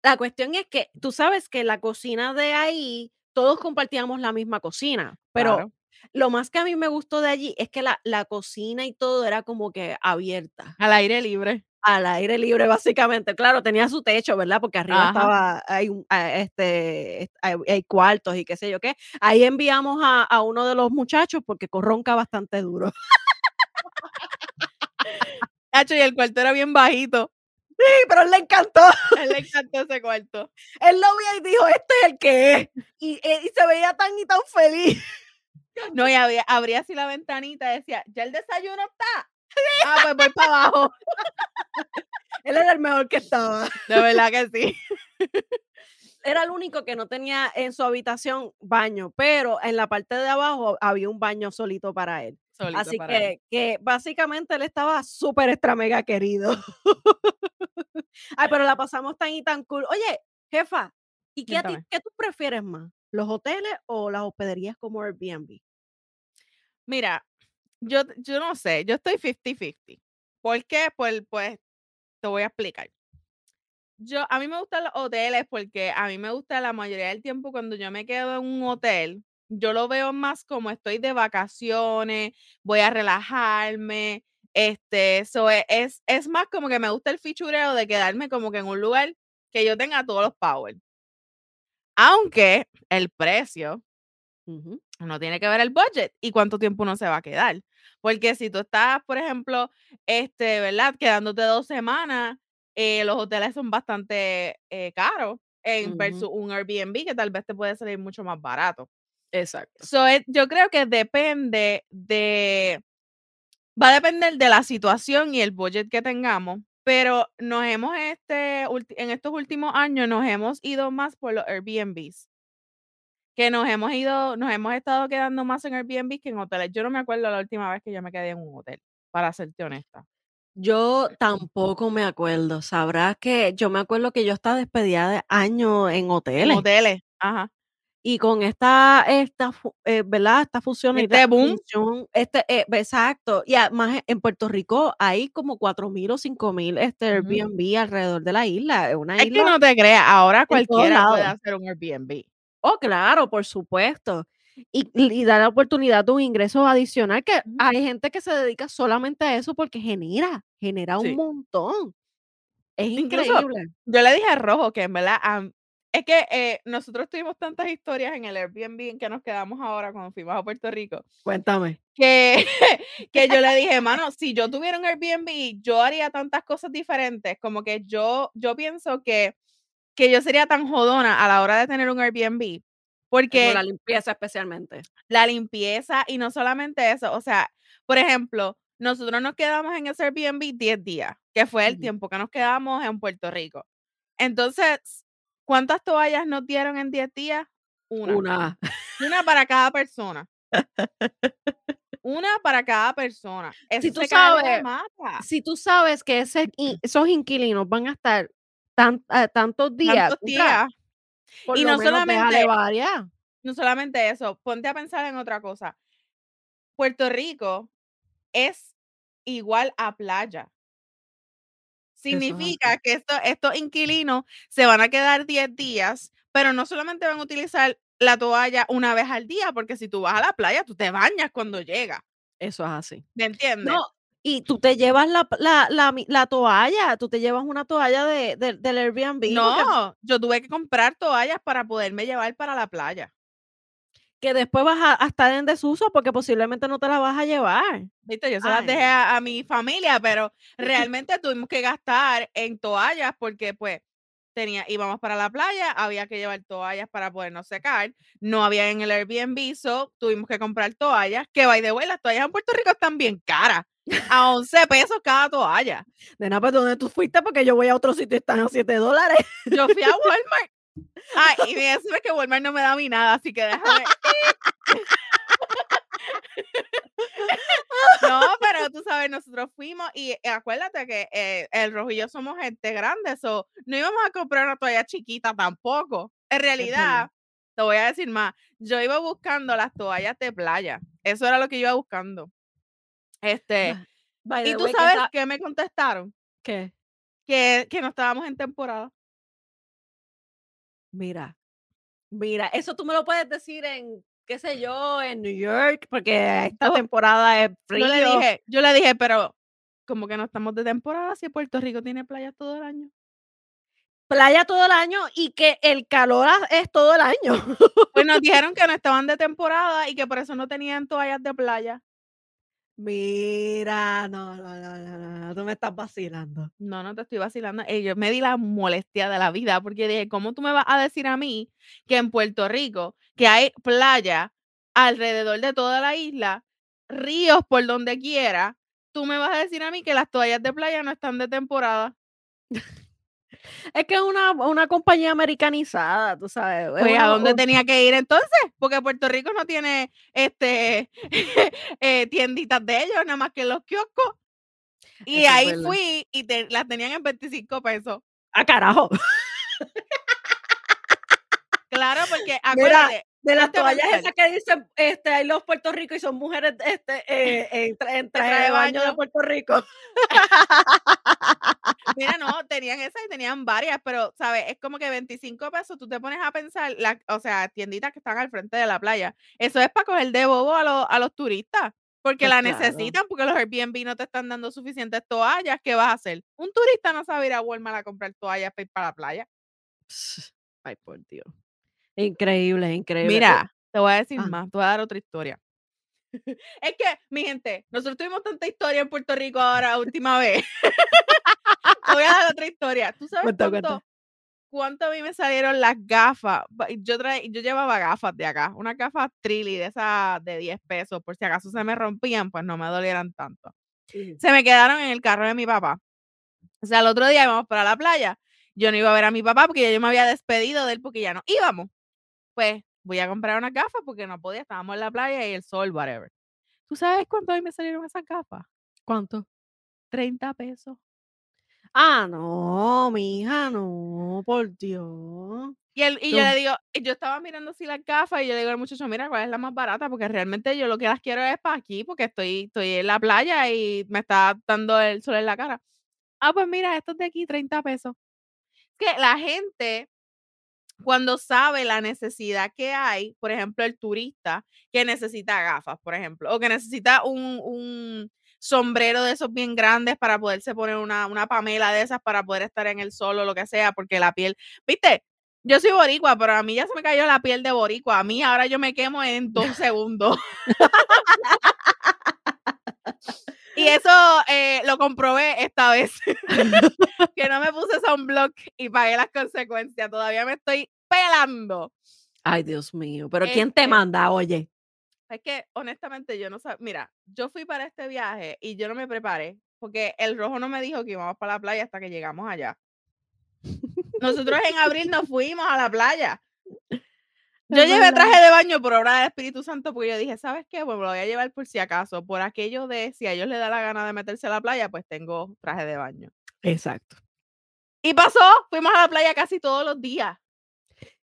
Speaker 1: La cuestión es que tú sabes que la cocina de ahí, todos compartíamos la misma cocina, pero
Speaker 2: Claro.
Speaker 1: lo más que a mí me gustó de allí es que la, la cocina y todo era como que abierta.
Speaker 2: Al aire libre.
Speaker 1: Al aire libre, básicamente. Claro, tenía su techo, ¿verdad? Porque arriba
Speaker 2: Ajá.
Speaker 1: estaba, hay, este, hay, hay cuartos y qué sé yo qué. Ahí enviamos a, a uno de los muchachos porque corronca bastante duro.
Speaker 2: Y el cuarto era bien bajito.
Speaker 1: Sí, pero él le encantó.
Speaker 2: Él le encantó ese cuarto.
Speaker 1: Él lo vio y dijo, este es el que es. Y, eh, y se veía tan y tan feliz.
Speaker 2: No, y había, abría así la ventanita y decía, ¿ya el desayuno está? Ah, pues voy para abajo.
Speaker 1: Él era el mejor que estaba.
Speaker 2: De verdad que sí.
Speaker 1: Era el único que no tenía en su habitación baño, pero en la parte de abajo había un baño solito para él.
Speaker 2: Solito
Speaker 1: Así
Speaker 2: para él.
Speaker 1: que, que básicamente él estaba súper extra mega querido. Ay, pero la pasamos tan y tan cool. Oye, jefa, ¿y qué, a ti, qué tú prefieres más? ¿Los hoteles o las hospederías como Airbnb?
Speaker 2: Mira, yo, yo no sé, yo estoy 50-50. ¿Por qué? Pues, pues te voy a explicar. Yo, a mí me gustan los hoteles porque a mí me gusta la mayoría del tiempo cuando yo me quedo en un hotel, yo lo veo más como estoy de vacaciones, voy a relajarme, este, eso es, es, es más como que me gusta el fichureo de quedarme como que en un lugar que yo tenga todos los power. Aunque el precio. No tiene que ver el budget y cuánto tiempo uno se va a quedar. Porque si tú estás, por ejemplo, este, ¿verdad? Quedándote dos semanas, eh, los hoteles son bastante eh, caros en
Speaker 1: Ujú.
Speaker 2: versus un Airbnb que tal vez te puede salir mucho más barato.
Speaker 1: Exacto.
Speaker 2: So, yo creo que depende de, va a depender de la situación y el budget que tengamos, pero nos hemos, este, en estos últimos años nos hemos ido más por los Airbnbs que nos hemos ido, nos hemos estado quedando más en Airbnb que en hoteles. Yo no me acuerdo la última vez que yo me quedé en un hotel, para serte honesta.
Speaker 1: Yo tampoco me acuerdo. Sabrás que yo me acuerdo que yo estaba despedida de años en
Speaker 2: En
Speaker 1: hoteles.
Speaker 2: hoteles, ajá.
Speaker 1: Y con esta, esta, eh, ¿verdad? Esta fusión
Speaker 2: Este boom.
Speaker 1: este, eh, exacto. Y además en Puerto Rico hay como 4.000 o 5.000 este. Airbnb alrededor de la isla. Es una
Speaker 2: Es que no te creas, ahora cualquiera puede hacer un Airbnb.
Speaker 1: Oh, claro, por supuesto. Y, y da la oportunidad de un ingreso adicional que hay gente que se dedica solamente a eso porque genera, genera un montón. Es
Speaker 2: Incluso
Speaker 1: increíble.
Speaker 2: yo le dije a Rojo que en verdad, es que eh, nosotros tuvimos tantas historias en el Airbnb en que nos quedamos ahora cuando fuimos a Puerto Rico,
Speaker 1: Cuéntame.
Speaker 2: que, que yo le dije, mano, si yo tuviera un Airbnb, yo haría tantas cosas diferentes, como que yo, yo pienso que, que yo sería tan jodona a la hora de tener un Airbnb,
Speaker 1: Como
Speaker 2: porque
Speaker 1: la limpieza especialmente.
Speaker 2: la limpieza y no solamente eso, o sea, por ejemplo, nosotros nos quedamos en ese Airbnb 10 días, que fue el
Speaker 1: Ujú.
Speaker 2: tiempo que nos quedamos en Puerto Rico. Entonces, ¿cuántas toallas nos dieron en 10 días? Una.
Speaker 1: Una.
Speaker 2: Una para cada persona. Una para cada persona. Eso
Speaker 1: Si tú sabes, si tú sabes que ese, esos inquilinos van a estar tan, eh, tantos días,
Speaker 2: Tantos días.
Speaker 1: por
Speaker 2: Y no solamente, no solamente eso, ponte a pensar en otra cosa. Puerto Rico es igual a playa.
Speaker 1: Es.
Speaker 2: Significa que esto- estos inquilinos se van a quedar 10 días, pero no solamente van a utilizar la toalla una vez al día, porque si tú vas a la playa, tú te bañas cuando llegas.
Speaker 1: Eso es así.
Speaker 2: ¿Me entiendes?
Speaker 1: No, y tú te llevas la, la, la, toalla, tú te llevas una toalla de, de- del Airbnb porque
Speaker 2: No, yo tuve que comprar toallas para poderme llevar para la playa.
Speaker 1: que después vas a, a estar en desuso porque posiblemente no te la vas a llevar.
Speaker 2: Viste, yo se las dejé a mi familia, pero realmente tuvimos que gastar en toallas porque pues tenía, íbamos para la playa, había que llevar toallas para podernos secar, no había en el Airbnb, so tuvimos que comprar toallas, que by the way, las toallas en Puerto Rico están bien caras, a 11 pesos cada toalla.
Speaker 1: Nena, pues ¿dónde tú fuiste? Porque yo voy a otro sitio y están a 7 dólares.
Speaker 2: Yo fui a Walmart. Ay, y eso es que Walmart no me da a mí nada, así que déjame. No, pero tú sabes, nosotros fuimos y eh, acuérdate que eh, el rojo y yo somos gente grande, eso no íbamos a comprar una toalla chiquita tampoco. En realidad, te voy a decir más, yo iba buscando las toallas de playa, eso era lo que yo iba buscando. Este,
Speaker 1: Ah, By
Speaker 2: y tú
Speaker 1: way, que
Speaker 2: sabes
Speaker 1: esa-
Speaker 2: qué me contestaron,
Speaker 1: ¿Qué?
Speaker 2: que, que no estábamos en temporada.
Speaker 1: Mira, mira, eso tú me lo puedes decir en, qué sé yo, en New York, porque esta temporada es
Speaker 2: yo le
Speaker 1: frío.
Speaker 2: dije, yo le dije, pero como que no estamos de temporada si Puerto Rico tiene playas todo el año.
Speaker 1: Playa todo el año y que el calor es todo el año.
Speaker 2: Pues nos dijeron que no estaban de temporada y que por eso no tenían toallas de playa.
Speaker 1: Mira, no, no, no, no, tú me estás vacilando.
Speaker 2: No, no te estoy vacilando. Eh, yo me di la molestia de la vida porque dije, ¿cómo tú me vas a decir a mí que en Puerto Rico, que hay playa alrededor de toda la isla, ríos por donde quiera, tú me vas a decir a mí que las toallas de playa no están de temporada?
Speaker 1: Es que es una, una compañía americanizada, tú sabes.
Speaker 2: Pues, ¿a dónde tenía que ir entonces? Porque Puerto Rico no tiene este eh, tienditas de ellos, nada más que los kioscos. Y ahí fui y las tenían en 25 pesos.
Speaker 1: ¡Ah, carajo!
Speaker 2: Claro, porque acuérdate.
Speaker 1: de las toallas esas que dicen, este, hay los Puerto Rico y son mujeres este, eh, en, traje de baño de Puerto Rico.
Speaker 2: Mira, no, tenían esas y tenían varias, pero, ¿sabes? Es como que 25 pesos, tú te pones a pensar, la, o sea, tienditas que están al frente de la playa. Eso es para coger de bobo a, los, a los turistas, porque pues la necesitan, porque los Airbnb no te están dando suficientes toallas. ¿Qué vas a hacer? Un turista no sabe ir a Walmart a comprar toallas para ir para la playa.
Speaker 1: Ay, por Dios. Increíble, increíble.
Speaker 2: Mira, te voy a decir ah. más, te voy a dar otra historia. es que, mi gente, nosotros tuvimos tanta historia en Puerto Rico ahora, última vez. Voy a dar otra historia. ¿Tú sabes cuánto, a mí me salieron las gafas? Yo, yo llevaba gafas de acá, una gafas Trilly de esas de 10 pesos, por si acaso se me rompían, pues no me dolieran tanto. Se me quedaron en el carro de mi papá. O sea, el otro día íbamos para la playa. Yo no iba a ver a mi papá porque yo me había despedido de él porque ya no íbamos. Pues voy a comprar una gafas porque no podía, estábamos en la playa y el sol, whatever. ¿Tú sabes cuánto a mí me salieron esas gafas?
Speaker 1: ¿Cuánto?
Speaker 2: 30 pesos.
Speaker 1: Ah, no, mi hija, no, por Dios.
Speaker 2: Y, él, y yo le digo, yo estaba mirando así las gafas y yo le digo al muchacho, mira, ¿cuál es la más barata? Porque realmente yo lo que las quiero es para aquí, porque estoy, estoy en la playa y me está dando el sol en la cara. Ah, pues mira, estos de aquí, 30 pesos. Que la gente cuando sabe la necesidad que hay, por ejemplo, el turista que necesita gafas, por ejemplo, o que necesita un, sombrero de esos bien grandes para poderse poner una, una pamela de esas para poder estar en el sol o lo que sea, porque la piel, viste, yo soy boricua, pero a mí ya se me cayó la piel de boricua. A mí ahora yo me quemo en dos segundos. y eso eh, lo comprobé esta vez. que no me puse sunblock y pagué las consecuencias. Todavía me estoy pelando.
Speaker 1: Ay, Dios mío. Pero ¿quién te este manda, oye?
Speaker 2: Es que honestamente yo no sé. Mira, yo fui para este viaje y yo no me preparé porque el rojo no me dijo que íbamos para la playa hasta que llegamos allá. Nosotros en abril nos fuimos a la playa. Yo llevé traje de baño por obra del Espíritu Santo porque yo dije, ¿sabes qué? Pues me lo voy a llevar por si acaso, por aquello de si a ellos les da la gana de meterse a la playa, pues tengo traje de baño.
Speaker 1: Exacto.
Speaker 2: Y pasó, fuimos a la playa casi todos los días.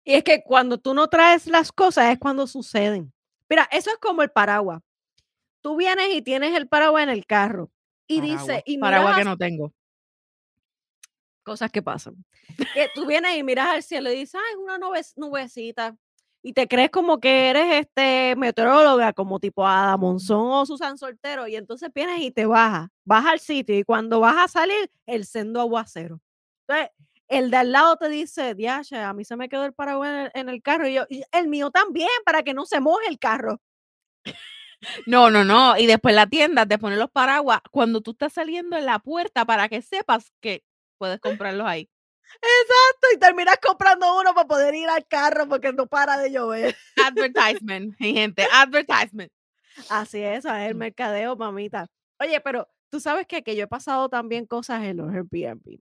Speaker 1: Y es que cuando tú no traes las cosas es cuando suceden. Mira, eso es como el paraguas. Tú vienes y tienes el paraguas en el carro y dice... Y
Speaker 2: paraguas que no tengo.
Speaker 1: Cosas que pasan. que tú vienes y miras al cielo y dices, ay, una nubecita y te crees como que eres este meteoróloga, como tipo Ada Monzón o Susan Soltero, y entonces vienes y te bajas, vas al sitio y cuando vas a salir, el sendo aguacero. Entonces, el de al lado te dice, Diasha, a mí se me quedó el paraguas en el, carro, y yo, el mío también, para que no se moje el carro.
Speaker 2: No, no, no. Y después la tienda te pone los paraguas cuando tú estás saliendo en la puerta para que sepas que puedes comprarlos ahí.
Speaker 1: Exacto, y terminas comprando uno para poder ir al carro porque no para de llover.
Speaker 2: Advertisement, gente, advertisement.
Speaker 1: Así es, es el mm. mercadeo, mamita. Oye, pero tú sabes que, que yo he pasado también cosas en los Airbnb.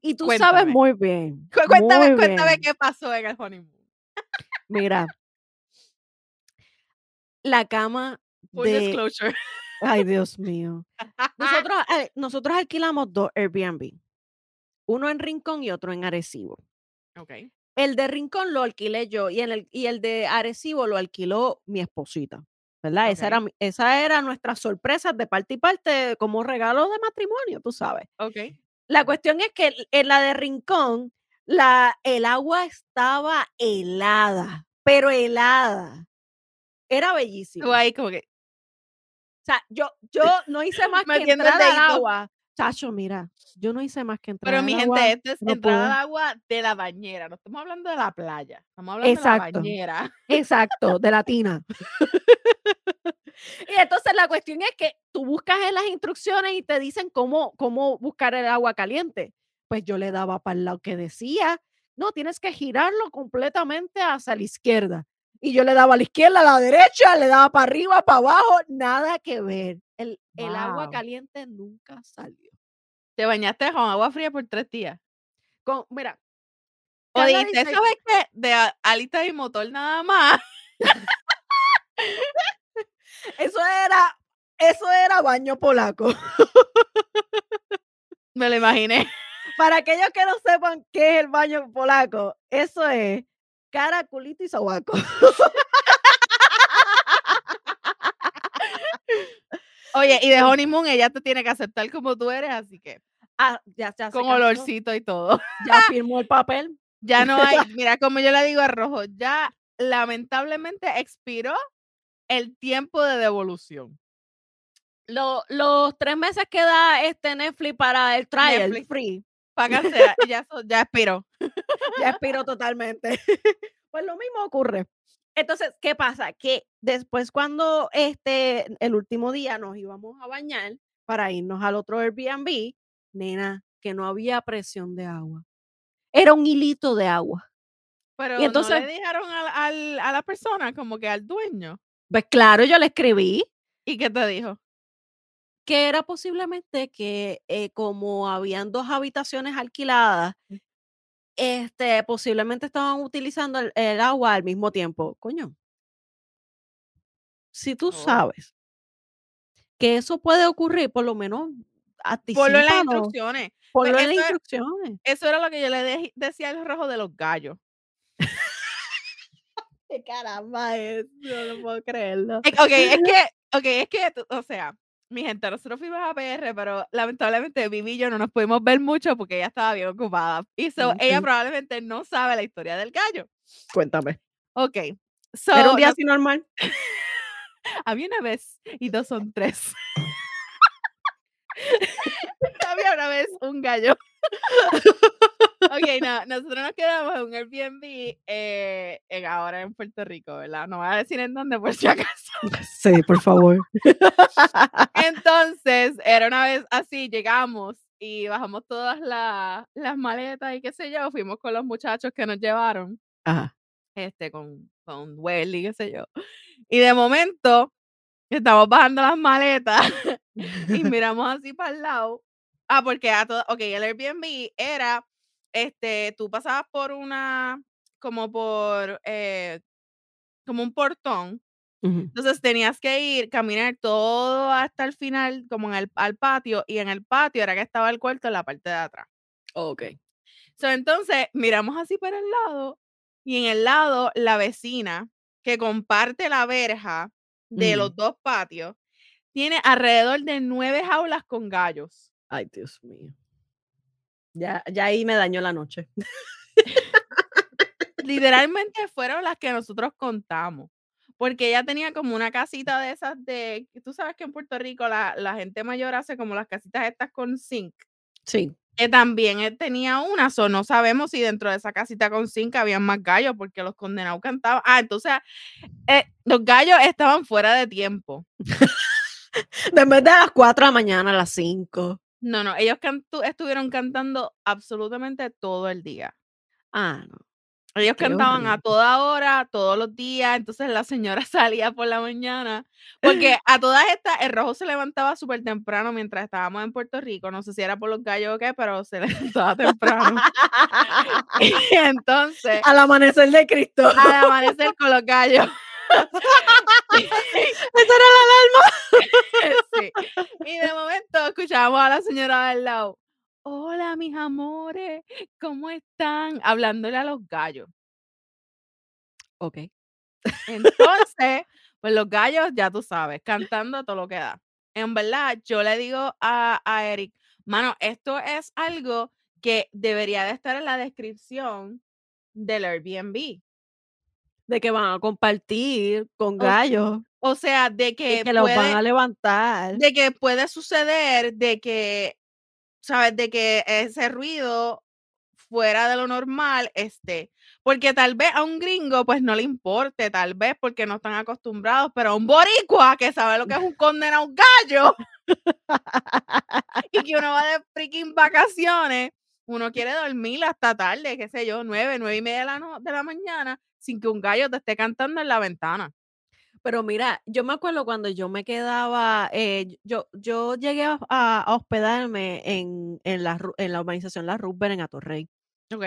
Speaker 1: Y tú sabes muy bien.
Speaker 2: Cuéntame, cuéntame qué pasó en el honeymoon.
Speaker 1: Mira, la cama
Speaker 2: Full de... disclosure.
Speaker 1: Ay, Dios mío. Nosotros, eh, nosotros alquilamos dos Airbnb uno en Rincón y otro en Arecibo.
Speaker 2: Okay.
Speaker 1: El de Rincón lo alquilé yo y, el, y el de Arecibo lo alquiló mi esposita, ¿verdad? Esa, era, esa era nuestra sorpresa de parte y parte como regalo de matrimonio, tú sabes.
Speaker 2: Ok.
Speaker 1: La cuestión es que en la de Rincón, la, el agua estaba helada, pero helada. Era bellísimo.
Speaker 2: ahí como que...
Speaker 1: O sea, yo, yo no hice más que entrar al agua Chacho, mira, yo no hice más que entrar
Speaker 2: Pero mi
Speaker 1: agua,
Speaker 2: gente, esto es
Speaker 1: no
Speaker 2: entrada al agua de la bañera, no estamos hablando de la playa, estamos hablando de la
Speaker 1: Exacto.
Speaker 2: bañera.
Speaker 1: Exacto, de la tina. Y entonces la cuestión es que tú buscas en las instrucciones y te dicen cómo, cómo buscar el agua caliente. Pues yo le daba para el lado que decía, no, tienes que girarlo completamente hacia la izquierda. Y yo le daba a la izquierda, a la derecha, le daba para arriba, para abajo, nada que ver. El, el agua caliente nunca salió.
Speaker 2: Te bañaste con agua fría por tres días.
Speaker 1: Con, mira,
Speaker 2: O dijiste,
Speaker 1: dice-
Speaker 2: ¿sabes qué? De a- alita y motor nada más.
Speaker 1: eso era, eso era baño polaco.
Speaker 2: Me lo imaginé.
Speaker 1: Para aquellos que no sepan qué es el baño polaco, eso es cara, culito y sobaco.
Speaker 2: Oye, y de honeymoon ella te tiene que aceptar como tú eres, así que
Speaker 1: Ah, ya, ya
Speaker 2: con olorcito y todo.
Speaker 1: Ya firmó el papel.
Speaker 2: Ya no hay, mira, como yo le digo a Rojo, ya lamentablemente expiró el tiempo de devolución.
Speaker 1: Lo- los tres meses que da este Netflix para el trial
Speaker 2: Netflix.
Speaker 1: free,
Speaker 2: Cancelar, ya, ya expiró.
Speaker 1: ya expiró totalmente. pues lo mismo ocurre. Entonces, ¿qué pasa? Que después cuando este, el último día nos íbamos a bañar para irnos al otro Airbnb, nena, que no había presión de agua. Era un hilito de agua.
Speaker 2: Pero
Speaker 1: entonces-
Speaker 2: no le dijeron al, al- a la persona, como que al dueño.
Speaker 1: Pues claro, yo le escribí
Speaker 2: ¿Y qué te dijo?
Speaker 1: Que era posiblemente que eh, como habían dos habitaciones alquiladas,
Speaker 2: Mm.
Speaker 1: este, posiblemente estaban utilizando el, el agua al mismo tiempo. Coño, si tú
Speaker 2: Oh.
Speaker 1: sabes que eso puede ocurrir, por lo menos
Speaker 2: Ponlo en las instrucciones.
Speaker 1: ponlo en las instrucciones.
Speaker 2: Eso era lo que yo le de- decía al rojo de los gallos.
Speaker 1: ¿Qué caramba es? No lo puedo creerlo.
Speaker 2: Ok, es que, ok, es que, o sea, mi gente, nosotros fuimos a PR, pero lamentablemente Vivi y yo no nos pudimos ver mucho porque ella estaba bien ocupada. Y so, ella
Speaker 1: Ok.
Speaker 2: probablemente no sabe la historia del gallo.
Speaker 1: Cuéntame.
Speaker 2: Ok. So,
Speaker 1: ¿Era un día
Speaker 2: nos-
Speaker 1: así normal?
Speaker 2: había una vez y dos son tres. había una vez un gallo. Ok, no, nosotros nos quedamos en un Airbnb eh, en, ahora en Puerto Rico, ¿verdad? No voy a decir en dónde por si acaso.
Speaker 1: Sí, por favor.
Speaker 2: Entonces, era una vez así, llegamos y bajamos todas la- las maletas y qué sé yo, fuimos con los muchachos que nos llevaron,
Speaker 1: Ajá.
Speaker 2: este, con, con Welly, qué sé yo. Y de momento, estamos bajando las maletas y miramos así para el lado. Ah, porque a todo, ok, el Airbnb era, este, tú pasabas por una, como por, eh, como un portón. Entonces tenías que ir, caminar todo hasta el final, como en el al patio, y en el patio era que estaba el cuarto en la parte de atrás.
Speaker 1: Ok.
Speaker 2: So, entonces miramos así para el lado, y en el lado la vecina que comparte la verja de los dos patios tiene alrededor de nueve jaulas con gallos.
Speaker 1: Ay, Dios mío. Ya, ya ahí me dañó la noche.
Speaker 2: Literalmente fueron las que nosotros contamos. Porque ella tenía como una casita de esas de, tú sabes que en Puerto Rico la, la gente mayor hace como las casitas estas con zinc.
Speaker 1: Sí.
Speaker 2: que también él tenía una, so no sabemos si dentro de esa casita con zinc habían más gallos porque los condenados cantaban. Ah, entonces eh, los gallos estaban fuera de tiempo.
Speaker 1: En vez de a las 4 de la mañana, a las 5.
Speaker 2: No, no, ellos cantu- estuvieron cantando absolutamente todo el día.
Speaker 1: Ah, no.
Speaker 2: Ellos
Speaker 1: Qué
Speaker 2: cantaban a toda hora, todos los días, entonces la señora salía por la mañana, porque a todas estas, el rojo se levantaba súper temprano mientras estábamos en Puerto Rico, no sé si era por los gallos o qué, pero se levantaba temprano. y entonces,
Speaker 1: Al amanecer de Cristo.
Speaker 2: al amanecer con los gallos.
Speaker 1: Esa era la alarma.
Speaker 2: Sí. Y de momento escuchábamos a la señora del lado. Hola, mis amores, ¿cómo están? Hablándole a los gallos.
Speaker 1: Ok.
Speaker 2: Entonces, pues los gallos, ya tú sabes, cantando todo lo que da. En verdad, yo le digo a, a Eric, mano, esto es algo que debería de estar en la descripción del Airbnb.
Speaker 1: De que van a compartir con gallos.
Speaker 2: O sea, de que,
Speaker 1: que los van a levantar.
Speaker 2: de que puede suceder de que sabes, de que ese ruido fuera de lo normal esté. Porque tal vez a un gringo pues no le importe, tal vez porque no están acostumbrados, pero a un boricua que sabe lo que es un condenado gallo y que uno va de freaking vacaciones, uno quiere dormir hasta tarde, qué sé yo, nueve, nueve y media de la, de la mañana sin que un gallo te esté cantando en la ventana.
Speaker 1: Pero mira, yo me acuerdo cuando yo me quedaba, eh, yo, yo llegué a, hospedarme en, en, la, en la urbanización La Rubber en Atorrey.
Speaker 2: Ok.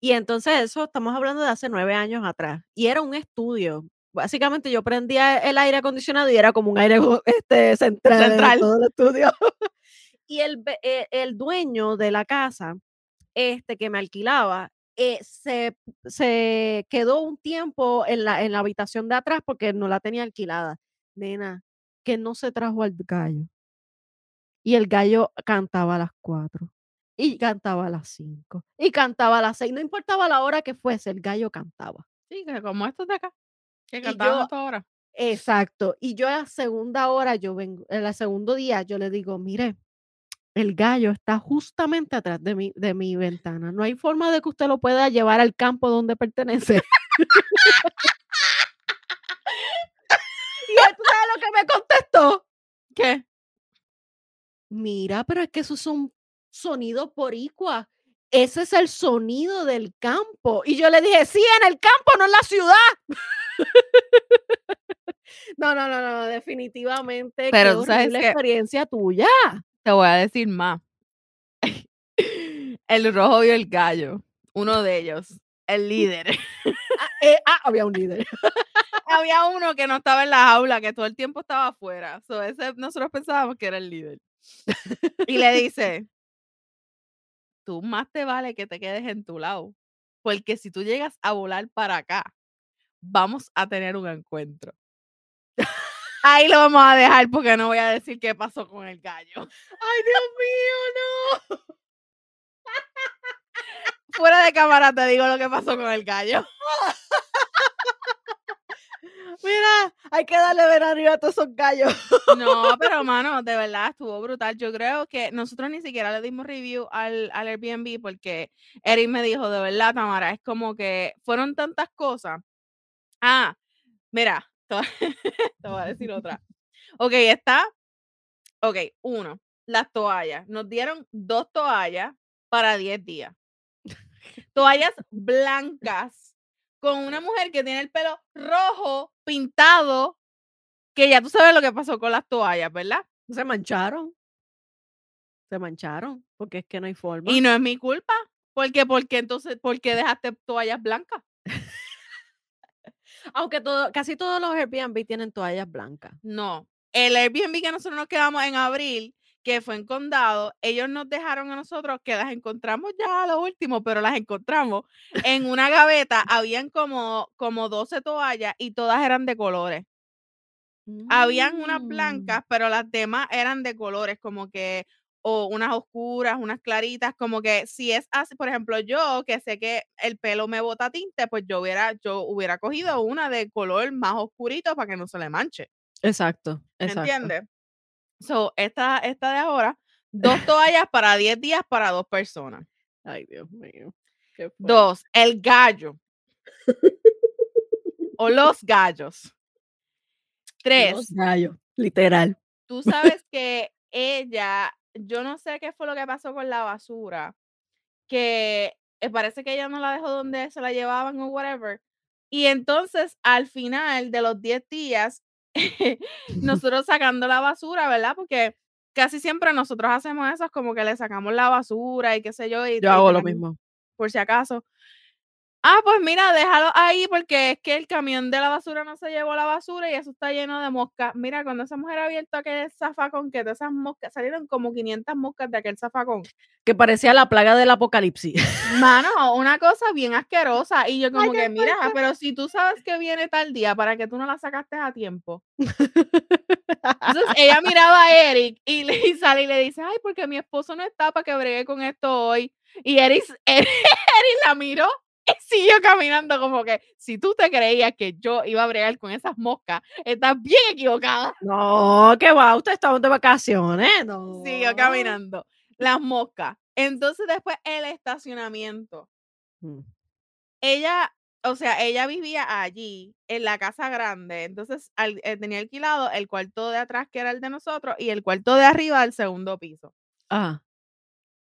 Speaker 1: Y entonces eso estamos hablando de hace nueve años atrás. Y era un estudio. Básicamente yo prendía el aire acondicionado y era como un aire este, central,
Speaker 2: central.
Speaker 1: todo el estudio. y el, eh, el dueño de la casa este, que me alquilaba eh, se, se, quedó un tiempo en la, en la habitación de atrás porque no la tenía alquilada. Nena, que no se trajo al gallo. Y el gallo cantaba a las cuatro. Y cantaba a las cinco. Y cantaba a las seis. No importaba la hora que fuese, el gallo cantaba.
Speaker 2: Sí, como estos de acá. Que cantaban a toda hora.
Speaker 1: Exacto. Y yo a la segunda hora, yo vengo, en el segundo día, yo le digo, mire, el gallo está justamente atrás de mi, de mi ventana. No hay forma de que usted lo pueda llevar al campo donde pertenece. y él, sabes lo que me contestó?
Speaker 2: ¿Qué?
Speaker 1: Mira, pero es que esos son sonidos icua. Ese es el sonido del campo. Y yo le dije, sí, en el campo, no en la ciudad. no, no, no, no, definitivamente.
Speaker 2: Pero sabes
Speaker 1: la experiencia tuya.
Speaker 2: Te voy a decir más. El rojo y el gallo, uno de ellos, el líder.
Speaker 1: Ah, eh, ah, había un líder.
Speaker 2: había uno que no estaba en la aula, que todo el tiempo estaba afuera. nosotros pensábamos que era el líder. Y le dice, tú más te vale que te quedes en tu lado, porque si tú llegas a volar para acá, vamos a tener un encuentro. Ahí lo vamos a dejar porque no voy a decir qué pasó con el gallo.
Speaker 1: Ay, Dios mío, no.
Speaker 2: Fuera de cámara te digo lo que pasó con el gallo.
Speaker 1: Mira, hay que darle ver arriba a todos esos gallos.
Speaker 2: No, pero mano, de verdad estuvo brutal. Yo creo que nosotros ni siquiera le dimos review al, al Airbnb porque Eric me dijo, de verdad, Tamara, es como que fueron tantas cosas. Ah, mira, Te voy a decir otra. Ok, está. Ok, uno, las toallas. Nos dieron dos toallas para 10 días. Toallas blancas con una mujer que tiene el pelo rojo, pintado, que ya tú sabes lo que pasó con las toallas, ¿verdad?
Speaker 1: Se mancharon. Se mancharon, porque es que no hay forma.
Speaker 2: Y no es mi culpa. porque Porque entonces, ¿por qué dejaste toallas blancas?
Speaker 1: Aunque todo, casi todos los Airbnb tienen toallas blancas.
Speaker 2: No. El Airbnb que nosotros nos quedamos en abril, que fue en Condado, ellos nos dejaron a nosotros que las encontramos ya a lo último, pero las encontramos en una gaveta. Habían como, como 12 toallas y todas eran de colores. Habían unas mm. blancas, pero las demás eran de colores, como que o unas oscuras, unas claritas, como que si es así, por ejemplo, yo que sé que el pelo me bota tinte, pues yo hubiera, yo hubiera cogido una de color más oscurito para que no se le manche.
Speaker 1: Exacto,
Speaker 2: exacto. ¿Entiendes? So, esta, esta de ahora, dos toallas para 10 días para dos personas.
Speaker 1: Ay, Dios mío.
Speaker 2: Dos, el gallo. o los gallos. Tres. Los
Speaker 1: gallos, literal.
Speaker 2: Tú sabes que ella yo no sé qué fue lo que pasó con la basura, que eh, parece que ella no la dejó donde se la llevaban o whatever. Y entonces al final de los 10 días, nosotros sacando la basura, ¿verdad? Porque casi siempre nosotros hacemos eso, como que le sacamos la basura y qué sé yo. Y,
Speaker 1: yo hago lo mismo.
Speaker 2: Por si acaso. Ah, pues mira, déjalo ahí porque es que el camión de la basura no se llevó la basura y eso está lleno de moscas. Mira, cuando esa mujer abierto aquel zafacón, que de esas moscas salieron como 500 moscas de aquel zafacón.
Speaker 1: Que parecía la plaga del apocalipsis.
Speaker 2: Mano, una cosa bien asquerosa. Y yo como que, mira, pero si tú sabes que viene tal día, ¿para que tú no la sacaste a tiempo? Entonces ella miraba a Eric y le sale y le dice, ay, porque mi esposo no está para que bregue con esto hoy. Y Eric, Eric la miró siguió caminando como que si tú te creías que yo iba a bregar con esas moscas, estás bien equivocada.
Speaker 1: No, que va, usted estaba de vacaciones, no.
Speaker 2: Siguió caminando. las moscas. Entonces después el estacionamiento.
Speaker 1: Mm.
Speaker 2: Ella, o sea, ella vivía allí, en la casa grande. Entonces al- eh, tenía alquilado el cuarto de atrás, que era el de nosotros, y el cuarto de arriba, el segundo piso.
Speaker 1: Ah,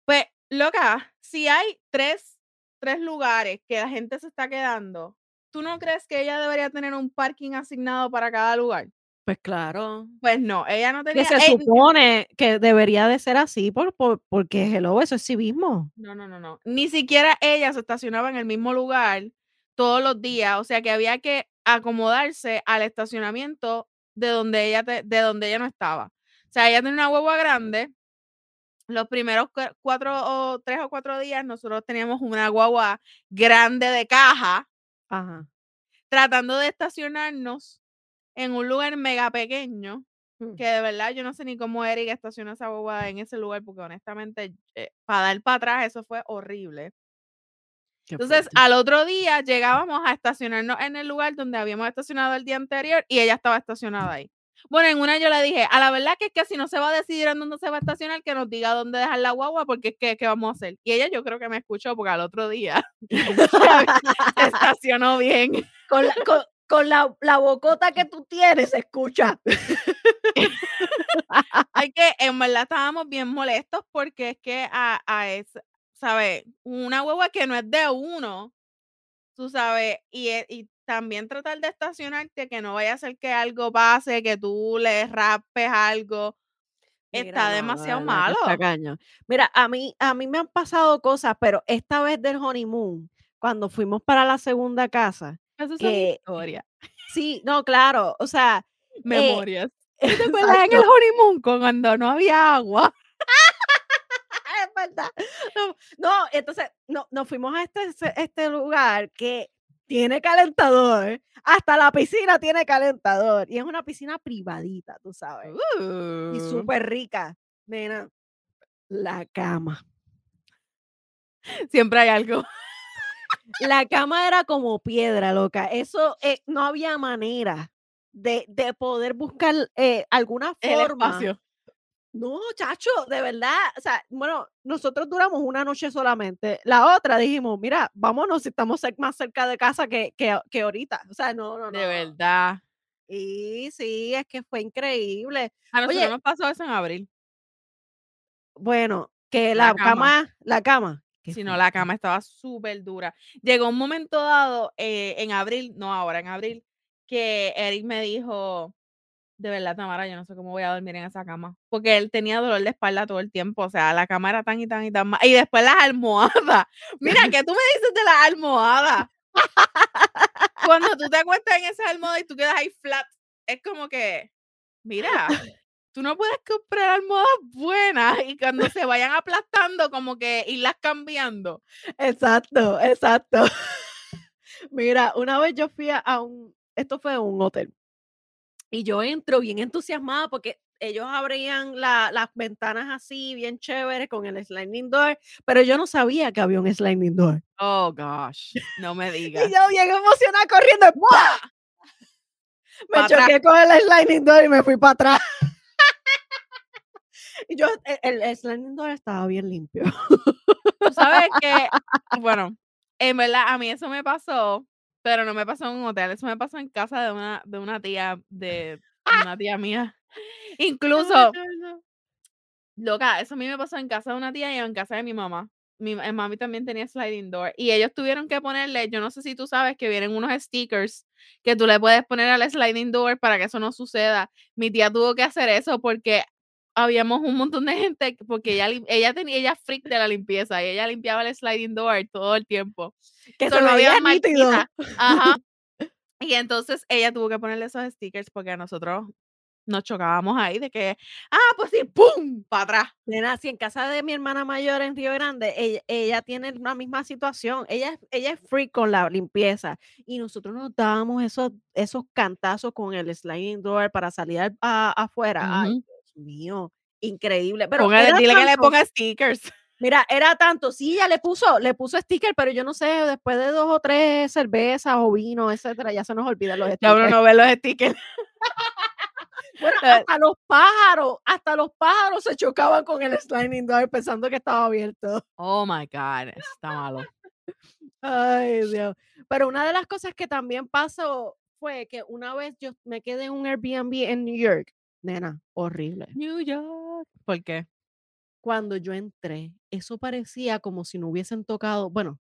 Speaker 2: Pues, loca, si hay tres, tres lugares que la gente se está quedando, ¿tú no crees que ella debería tener un parking asignado para cada lugar?
Speaker 1: pues claro.
Speaker 2: Pues no, ella no
Speaker 1: Que
Speaker 2: tenía.
Speaker 1: se
Speaker 2: eh,
Speaker 1: supone que debería de ser así por, por- porque hello, eso es civismo.
Speaker 2: No, no, no, no. Ni siquiera ella se estacionaba en el mismo lugar todos los días. O sea que había que acomodarse al estacionamiento de donde ella, te- de donde ella no estaba. O sea, ella tenía una hueva grande. Los primeros cua- cuatro o tres o cuatro días nosotros teníamos una guagua grande de caja
Speaker 1: Ajá.
Speaker 2: tratando de estacionarnos en un lugar mega pequeño
Speaker 1: Mm.
Speaker 2: que de verdad yo no sé ni cómo Eric estacionó esa guagua en ese lugar porque honestamente eh, para dar para atrás eso fue horrible.
Speaker 1: Qué
Speaker 2: Entonces,
Speaker 1: fuerte.
Speaker 2: al otro día llegábamos a estacionarnos en el lugar donde habíamos estacionado el día anterior y ella estaba estacionada ahí. Bueno, en una yo le dije, a la verdad que es que si no se va a decidir en dónde se va a estacionar, que nos diga dónde dejar la guagua, porque es que, ¿qué vamos a hacer? Y ella yo creo que me escuchó porque al otro día se estacionó bien.
Speaker 1: con la, con, con la, la bocota que tú tienes, escucha.
Speaker 2: Hay que, en verdad estábamos bien molestos porque es que a, a ¿sabes? Una guagua que no es de uno, tú sabes, y, e- y también tratar de estacionarte, que no vaya a ser que algo pase, que tú le rapes algo.
Speaker 1: Mira,
Speaker 2: Está demasiado malo.
Speaker 1: está. Mira, a mí, a mí me han pasado cosas, pero esta vez del honeymoon, cuando fuimos para la segunda casa,
Speaker 2: Eso es
Speaker 1: que-
Speaker 2: historia.
Speaker 1: sí, no, claro, o sea,
Speaker 2: Memorias. ¿Tú ¿Te acuerdas en el honeymoon cuando no había agua?
Speaker 1: es verdad. No, no, entonces no, nos fuimos a este, ce- este lugar que tiene calentador, hasta la piscina tiene calentador, y es una piscina privadita, tú sabes, y
Speaker 2: Uh,
Speaker 1: súper rica. Nena, la cama.
Speaker 2: siempre hay algo.
Speaker 1: La cama era como piedra, loca. Eso eh, no había manera de, de poder buscar eh, alguna forma. No, chacho, de verdad. O sea, bueno, nosotros duramos una noche solamente. La otra dijimos, mira, vámonos si estamos más cerca de casa que, que, que ahorita. O sea, no, no, no.
Speaker 2: De verdad.
Speaker 1: Y sí, es que fue increíble.
Speaker 2: A nosotros
Speaker 1: Oye,
Speaker 2: nos pasó eso en abril.
Speaker 1: bueno, que
Speaker 2: La
Speaker 1: la,
Speaker 2: cama.
Speaker 1: cama, la cama. qué
Speaker 2: Si no, la cama estaba súper dura. Llegó un momento dado, eh, en abril, no ahora, en abril, que Eric me dijo, de verdad, Tamara, yo no sé cómo voy a dormir en esa cama. Porque él tenía dolor de espalda todo el tiempo. O sea, la cama era tan y tan y tan mal. Y después las almohadas. Mira, ¿qué tú me dices de las almohadas? Cuando tú te acuestas en esa almohada y tú quedas ahí flat, es como que, mira, tú no puedes comprar almohadas buenas y cuando se vayan aplastando, como que irlas cambiando.
Speaker 1: Exacto, exacto. Mira, una vez yo fui a- a un, esto fue un hotel, y yo entro bien entusiasmada porque ellos abrían la- las ventanas así, bien chéveres, con el sliding door, pero yo no sabía que había un sliding door.
Speaker 2: Oh, gosh, no me
Speaker 1: Y
Speaker 2: digas.
Speaker 1: yo bien emocionada corriendo, ¡guau! Me
Speaker 2: Pa' atrás.
Speaker 1: choqué con el sliding door y me fui para atrás. Y yo, el, el sliding door estaba bien limpio.
Speaker 2: Tú sabes que, bueno, en verdad a mí eso me pasó, pero no me pasó en un hotel, eso me pasó en casa de una, de una tía, de una tía mía. Incluso, loca, eso a mí me pasó en casa de una tía y en casa de mi mamá. Mi ma- mami también tenía sliding door y ellos tuvieron que ponerle, yo no sé si tú sabes que vienen unos stickers que tú le puedes poner al sliding door para que eso no suceda. Mi tía tuvo que hacer eso porque habíamos un montón de gente, que- porque ella, ella tenía, ella freak de la limpieza y ella limpiaba el sliding door todo el tiempo.
Speaker 1: Que
Speaker 2: So,
Speaker 1: se veía
Speaker 2: había
Speaker 1: nítido.
Speaker 2: Ajá. Y entonces ella tuvo que ponerle esos stickers porque a nosotros nos chocábamos ahí de que, ah, pues sí, ¡pum! Para atrás.
Speaker 1: Nena, si en casa de mi hermana mayor en Río Grande, ella, ella tiene la misma situación. Ella, ella es freak con la limpieza. Y nosotros nos dábamos esos, esos cantazos con el sliding door para salir al- a- afuera. Ay,
Speaker 2: Ujú.
Speaker 1: Dios mío, increíble. Pero
Speaker 2: Póngale- dile que le ponga stickers.
Speaker 1: Mira, era tanto, sí, ella le puso, le puso sticker, pero yo no sé, después de dos o tres cervezas o vino, etcétera, ya se nos olvidan los
Speaker 2: Ya
Speaker 1: stickers.
Speaker 2: uno no ve los stickers.
Speaker 1: Bueno, hasta los pájaros, hasta los pájaros se chocaban con el sliding door pensando que estaba abierto.
Speaker 2: Oh my God, está malo.
Speaker 1: Ay, Dios. Pero una de las cosas que también pasó fue que una vez yo me quedé en un Airbnb en New York. Nena, horrible.
Speaker 2: New York. ¿Por qué?
Speaker 1: Cuando yo entré, eso parecía como si no hubiesen tocado, bueno,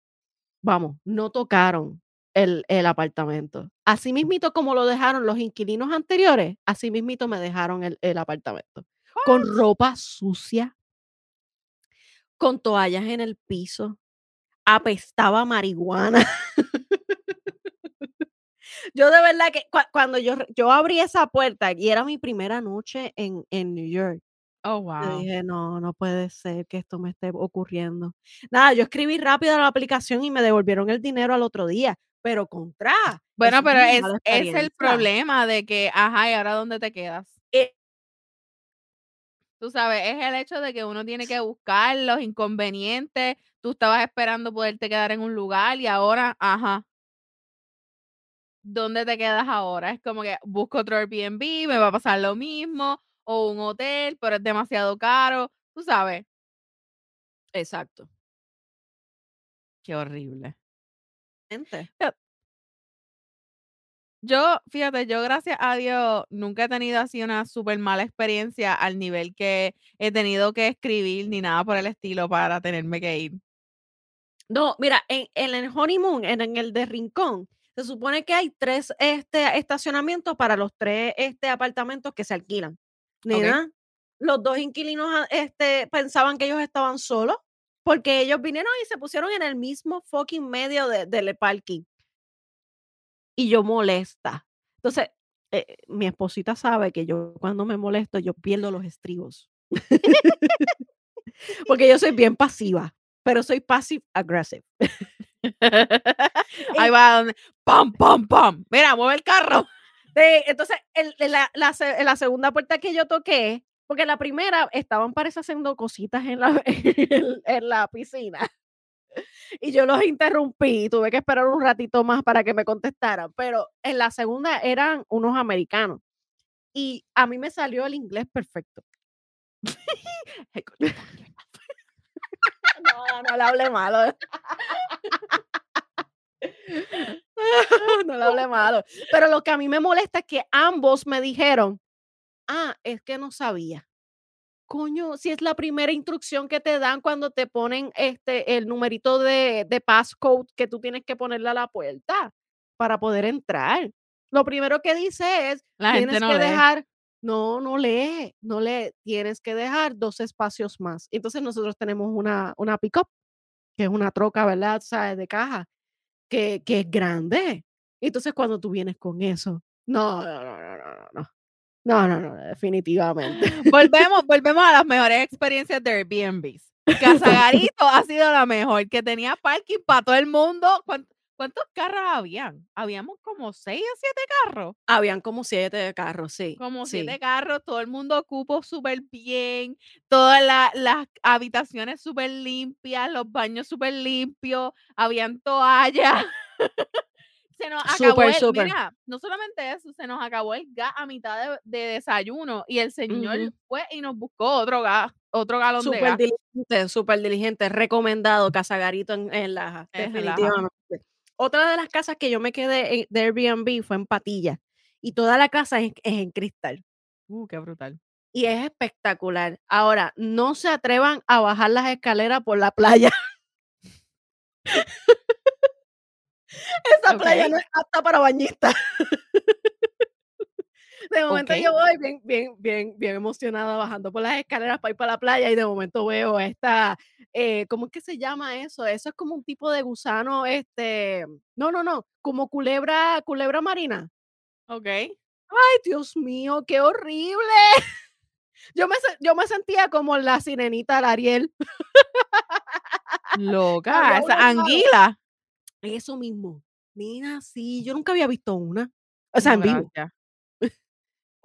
Speaker 1: vamos, no tocaron el, el apartamento. Así mismito como lo dejaron los inquilinos anteriores, así mismito me dejaron el, el apartamento. Con ropa sucia, con toallas en el piso, apestaba marihuana. yo de verdad que cua- cuando yo, yo abrí esa puerta y era mi primera noche en, en New York,
Speaker 2: Oh,
Speaker 1: yo
Speaker 2: wow.
Speaker 1: dije, no, no puede ser que esto me esté ocurriendo. Nada, yo escribí rápido a la aplicación y me devolvieron el dinero al otro día, pero contra.
Speaker 2: Bueno, pero es, es el problema de que, ajá, ¿y ahora dónde te quedas?
Speaker 1: Eh,
Speaker 2: Tú sabes, es el hecho de que uno tiene que buscar los inconvenientes. Tú estabas esperando poderte quedar en un lugar y ahora, ajá, ¿dónde te quedas ahora? Es como que busco otro Airbnb, me va a pasar lo mismo, o un hotel, pero es demasiado caro. Tú sabes,
Speaker 1: Exacto.
Speaker 2: qué horrible.
Speaker 1: Gente.
Speaker 2: Yo, fíjate, yo gracias a Dios nunca he tenido así una súper mala experiencia al nivel que he tenido que escribir ni nada por el estilo para tenerme que ir.
Speaker 1: No, mira, en, en el honeymoon, en, en el de Rincón, se supone que hay tres este, estacionamientos para los tres este, apartamentos que se alquilan. Nena, los dos inquilinos ah, este, pensaban que ellos estaban solos porque ellos vinieron y se pusieron en el mismo fucking medio de- del parking. Y yo molesta. Entonces, eh, mi esposita sabe que yo cuando me molesto, yo pierdo los estribos. porque yo soy bien pasiva, pero soy passive aggressive.
Speaker 2: Ahí va donde, pam, pam, pam. Mira, mueve el carro.
Speaker 1: Entonces, el- la, la se- la segunda puerta que yo toqué, porque la primera estaban parece haciendo cositas en la, en, en la piscina. Y yo los interrumpí, tuve que esperar un ratito más para que me contestaran, pero en la segunda eran unos americanos. Y a mí me salió el inglés perfecto. No, no le hablé malo. No le hablé malo. Pero lo que a mí me molesta es que ambos me dijeron, ah, es que no sabía. Coño, si es la primera instrucción que te dan cuando te ponen este el numerito de, de passcode que tú tienes que ponerle a la puerta para poder entrar. Lo primero que dice es,
Speaker 2: La gente
Speaker 1: tienes
Speaker 2: no
Speaker 1: que
Speaker 2: lee.
Speaker 1: dejar, no, no lee, no lee, tienes que dejar dos espacios más. Entonces nosotros tenemos una, una pick-up, que es una troca, ¿verdad? O sea, de caja, que, que es grande. Entonces cuando tú vienes con eso, no, no, no, no, no, no. No, no, no, definitivamente.
Speaker 2: Volvemos, volvemos a las mejores experiencias de Airbnb. Casagarito ha sido la mejor, que tenía parking para todo el mundo. ¿Cuánto? ¿Cuántos carros habían? Habíamos como seis o siete carros.
Speaker 1: Habían como siete carros, sí.
Speaker 2: Como
Speaker 1: sí.
Speaker 2: siete carros, todo el mundo ocupó súper bien, todas la- las habitaciones súper limpias, los baños súper limpios, habían toallas. se nos acabó el,
Speaker 1: súper.
Speaker 2: mira, no solamente eso, se nos acabó el gas a mitad de, de desayuno y el señor fue y nos buscó otro gas, otro galón de
Speaker 1: Súper
Speaker 2: gas.
Speaker 1: diligente, súper diligente. Recomendado, Casagarito en, en Laja,
Speaker 2: En Laja.
Speaker 1: Otra de las casas que yo me quedé en- de Airbnb fue en Patilla. Y toda la casa es, es en cristal.
Speaker 2: Uh, qué brutal.
Speaker 1: Y es espectacular. Ahora, no se atrevan a bajar las escaleras por la playa. Esa playa no es apta para bañistas. De momento yo voy bien, bien, bien, bien emocionada bajando por las escaleras para ir para la playa y de momento veo esta, eh, ¿cómo es que se llama eso? Eso es como un tipo de gusano, este, no, no, no, como culebra, culebra marina.
Speaker 2: Ok.
Speaker 1: Ay, Dios mío, qué horrible. Yo me, yo me sentía como la sirenita la Ariel.
Speaker 2: Loca, esa anguila.
Speaker 1: Eso mismo. Mira, sí, yo nunca había visto una. O sea,
Speaker 2: No,
Speaker 1: en vivo.
Speaker 2: gracias.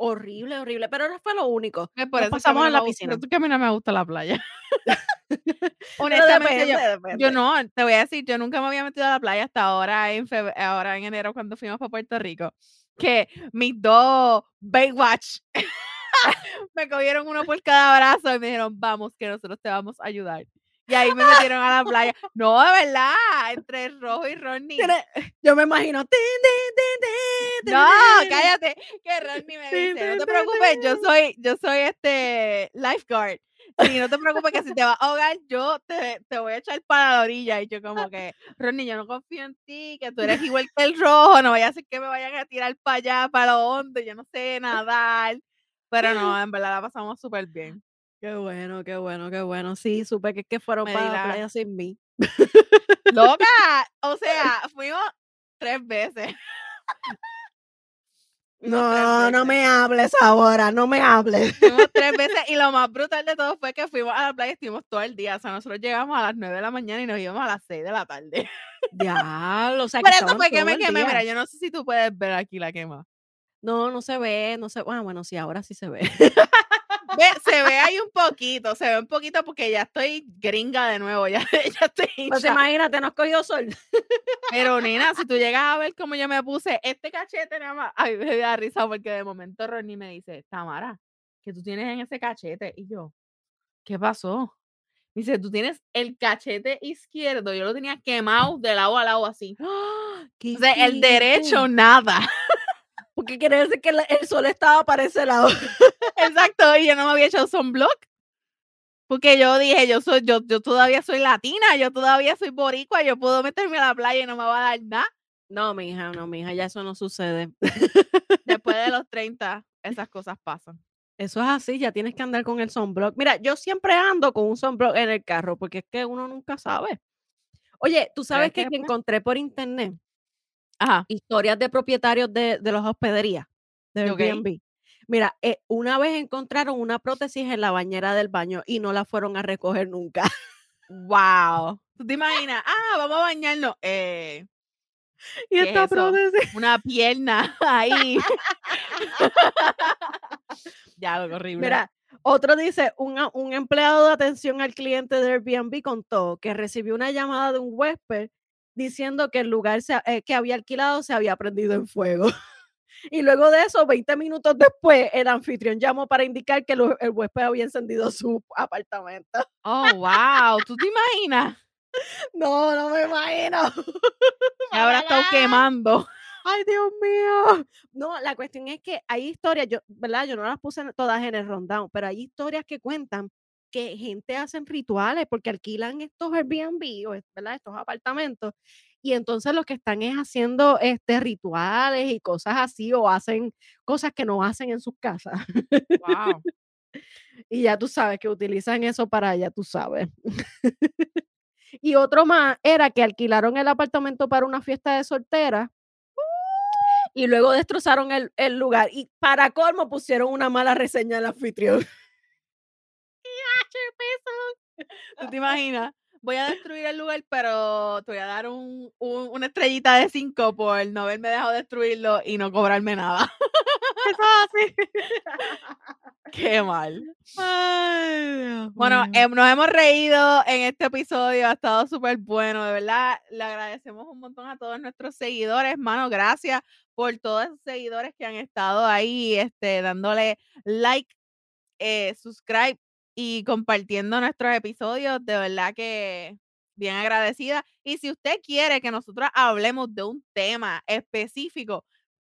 Speaker 1: Horrible, horrible, pero no fue lo único.
Speaker 2: Es por
Speaker 1: Nos
Speaker 2: eso
Speaker 1: pasamos en la
Speaker 2: gusta-
Speaker 1: piscina.
Speaker 2: por eso que a mí no me gusta la playa. Honestamente, yo,
Speaker 1: depende, depende.
Speaker 2: yo no, te voy a decir, yo nunca me había metido a la playa hasta ahora en ahora en enero cuando fuimos para Puerto Rico. que mis dos Baywatch me cogieron uno por cada brazo y me dijeron, vamos, que nosotros te vamos a ayudar. Y ahí me metieron a la playa. No, de verdad, entre Rojo y Ronnie.
Speaker 1: Yo me imagino.
Speaker 2: No, cállate. Que Ronnie me dice, no te preocupes, yo soy, yo soy este lifeguard. Y no te preocupes que si te va a ahogar, yo te, te, voy a echar para la orilla. Y yo como que, Ronnie, yo no confío en ti, que tú eres igual que el rojo, no vaya a ser que me vayan a tirar para allá, para lo hondo, yo no sé nadar. Pero no, en verdad la pasamos súper bien.
Speaker 1: Qué bueno, qué bueno, qué bueno. Sí, supe que, que fueron para la playa sin mí.
Speaker 2: Loca, o sea, fuimos tres veces.
Speaker 1: No, no me hables ahora, no me hables.
Speaker 2: Fuimos tres veces y lo más brutal de todo fue que fuimos a la playa y estuvimos todo el día. O sea, nosotros llegamos a las nueve de la mañana y nos íbamos a las seis de la tarde.
Speaker 1: Diablo, o sea,
Speaker 2: Por eso fue que me quemé. Mira, yo no sé si tú puedes ver aquí la quema.
Speaker 1: No, no se ve, no se bueno, bueno, sí, ahora sí se ve.
Speaker 2: Se ve ahí un poquito, se ve un poquito porque ya estoy gringa de nuevo, ya, ya estoy
Speaker 1: Pues imagínate, no has cogido sol.
Speaker 2: Pero nena, si tú llegas a ver cómo yo me puse este cachete nada más, ay, me da risa porque de momento Ronnie me dice, Tamara, que tú tienes en ese cachete? Y yo, ¿qué pasó? Dice, tú tienes el cachete izquierdo, yo lo tenía quemado de lado a lado así. O sea, el derecho nada.
Speaker 1: Porque quiere decir que el sol estaba para ese lado.
Speaker 2: Exacto, y yo no me había echado sunblock. Porque yo dije, yo soy, yo, yo todavía soy latina, yo todavía soy boricua, yo puedo meterme a la playa y no me va a dar nada.
Speaker 1: No, mija, no, mija, ya eso no sucede.
Speaker 2: Después de los 30, esas cosas pasan.
Speaker 1: Eso es así, ya tienes que andar con el sunblock. Mira, yo siempre ando con un sunblock en el carro porque es que uno nunca sabe. Oye, tú sabes que, que encontré por internet historias de propietarios de, de las hospederías de Airbnb. Mira, eh, una vez encontraron una prótesis en la bañera del baño y no la fueron a recoger nunca.
Speaker 2: wow. ¿Tú te imaginas? Ah, vamos a bañarnos. Eh,
Speaker 1: y esta prótesis.
Speaker 2: Una pierna ahí. ya, lo horrible.
Speaker 1: Mira, otro dice, un, un empleado de atención al cliente de Airbnb contó que recibió una llamada de un huésped diciendo que el lugar eh, que había alquilado se había prendido en fuego. y luego de eso, 20 minutos después, el anfitrión llamó para indicar que el huésped había encendido su apartamento.
Speaker 2: Oh, wow, ¿tú te imaginas?
Speaker 1: No, no me imagino.
Speaker 2: Ahora está quemando.
Speaker 1: Ay, Dios mío. No, la cuestión es que hay historias, yo, ¿verdad? Yo no las puse todas en el rundown, pero hay historias que cuentan que gente hacen rituales porque alquilan estos Airbnb o ¿verdad? estos apartamentos y entonces los que están es haciendo este rituales y cosas así o hacen cosas que no hacen en sus casas.
Speaker 2: Wow.
Speaker 1: y ya tú sabes que utilizan eso para ya tú sabes. y otro más era que alquilaron el apartamento para una fiesta de soltera y luego destrozaron el, el lugar y para colmo pusieron una mala reseña al anfitrión.
Speaker 2: ¿Tú te imaginas? Voy a destruir el lugar, pero te voy a dar un, una estrellita de cinco por no haberme dejado destruirlo y no cobrarme nada.
Speaker 1: Eso así.
Speaker 2: Qué mal. bueno, em, nos hemos reído en este episodio, ha estado súper bueno, de verdad. Le agradecemos un montón a todos nuestros seguidores, mano. Gracias por todos esos seguidores que han estado ahí, este, dándole like, eh, subscribe y compartiendo nuestros episodios. De verdad que bien agradecida. Y si usted quiere que nosotros hablemos de un tema específico,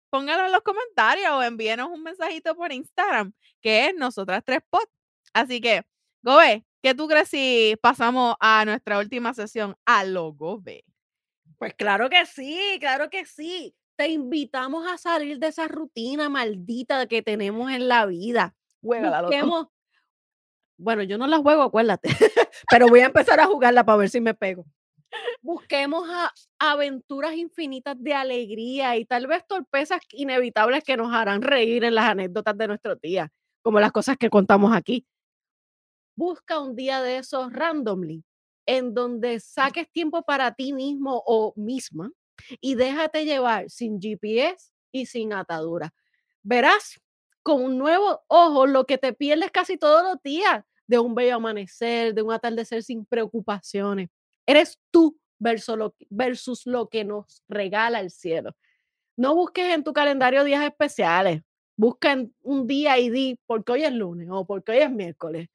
Speaker 2: póngalo en los comentarios o envíenos un mensajito por Instagram, que es Nosotras Tres Pod. Así que, Gobe, ¿qué tú crees si pasamos a nuestra última sesión a lo Gobe?
Speaker 1: Pues claro que sí, claro que sí. Te invitamos a salir de esa rutina maldita que tenemos en la vida. Busquemos, bueno, yo no la juego, acuérdate, pero voy a empezar a jugarla para ver si me pego. Busquemos aventuras infinitas de alegría y tal vez torpezas inevitables que nos harán reír en las anécdotas de nuestro día, como las cosas que contamos aquí. Busca un día de esos randomly, en donde saques tiempo para ti mismo o misma y déjate llevar sin GPS y sin atadura. Verás con un nuevo ojo lo que te pierdes casi todos los días de un bello amanecer, de un atardecer sin preocupaciones. Eres tú versus lo, que nos regala el cielo. No busques en tu calendario días especiales. Busca un día y di porque hoy es lunes o porque hoy es miércoles.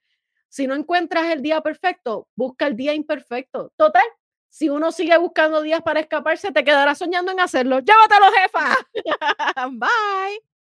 Speaker 1: Si no encuentras el día perfecto, busca el día imperfecto. Total, si uno sigue buscando días para escaparse, te quedará soñando en hacerlo. Llévatelo, jefa.
Speaker 2: Bye.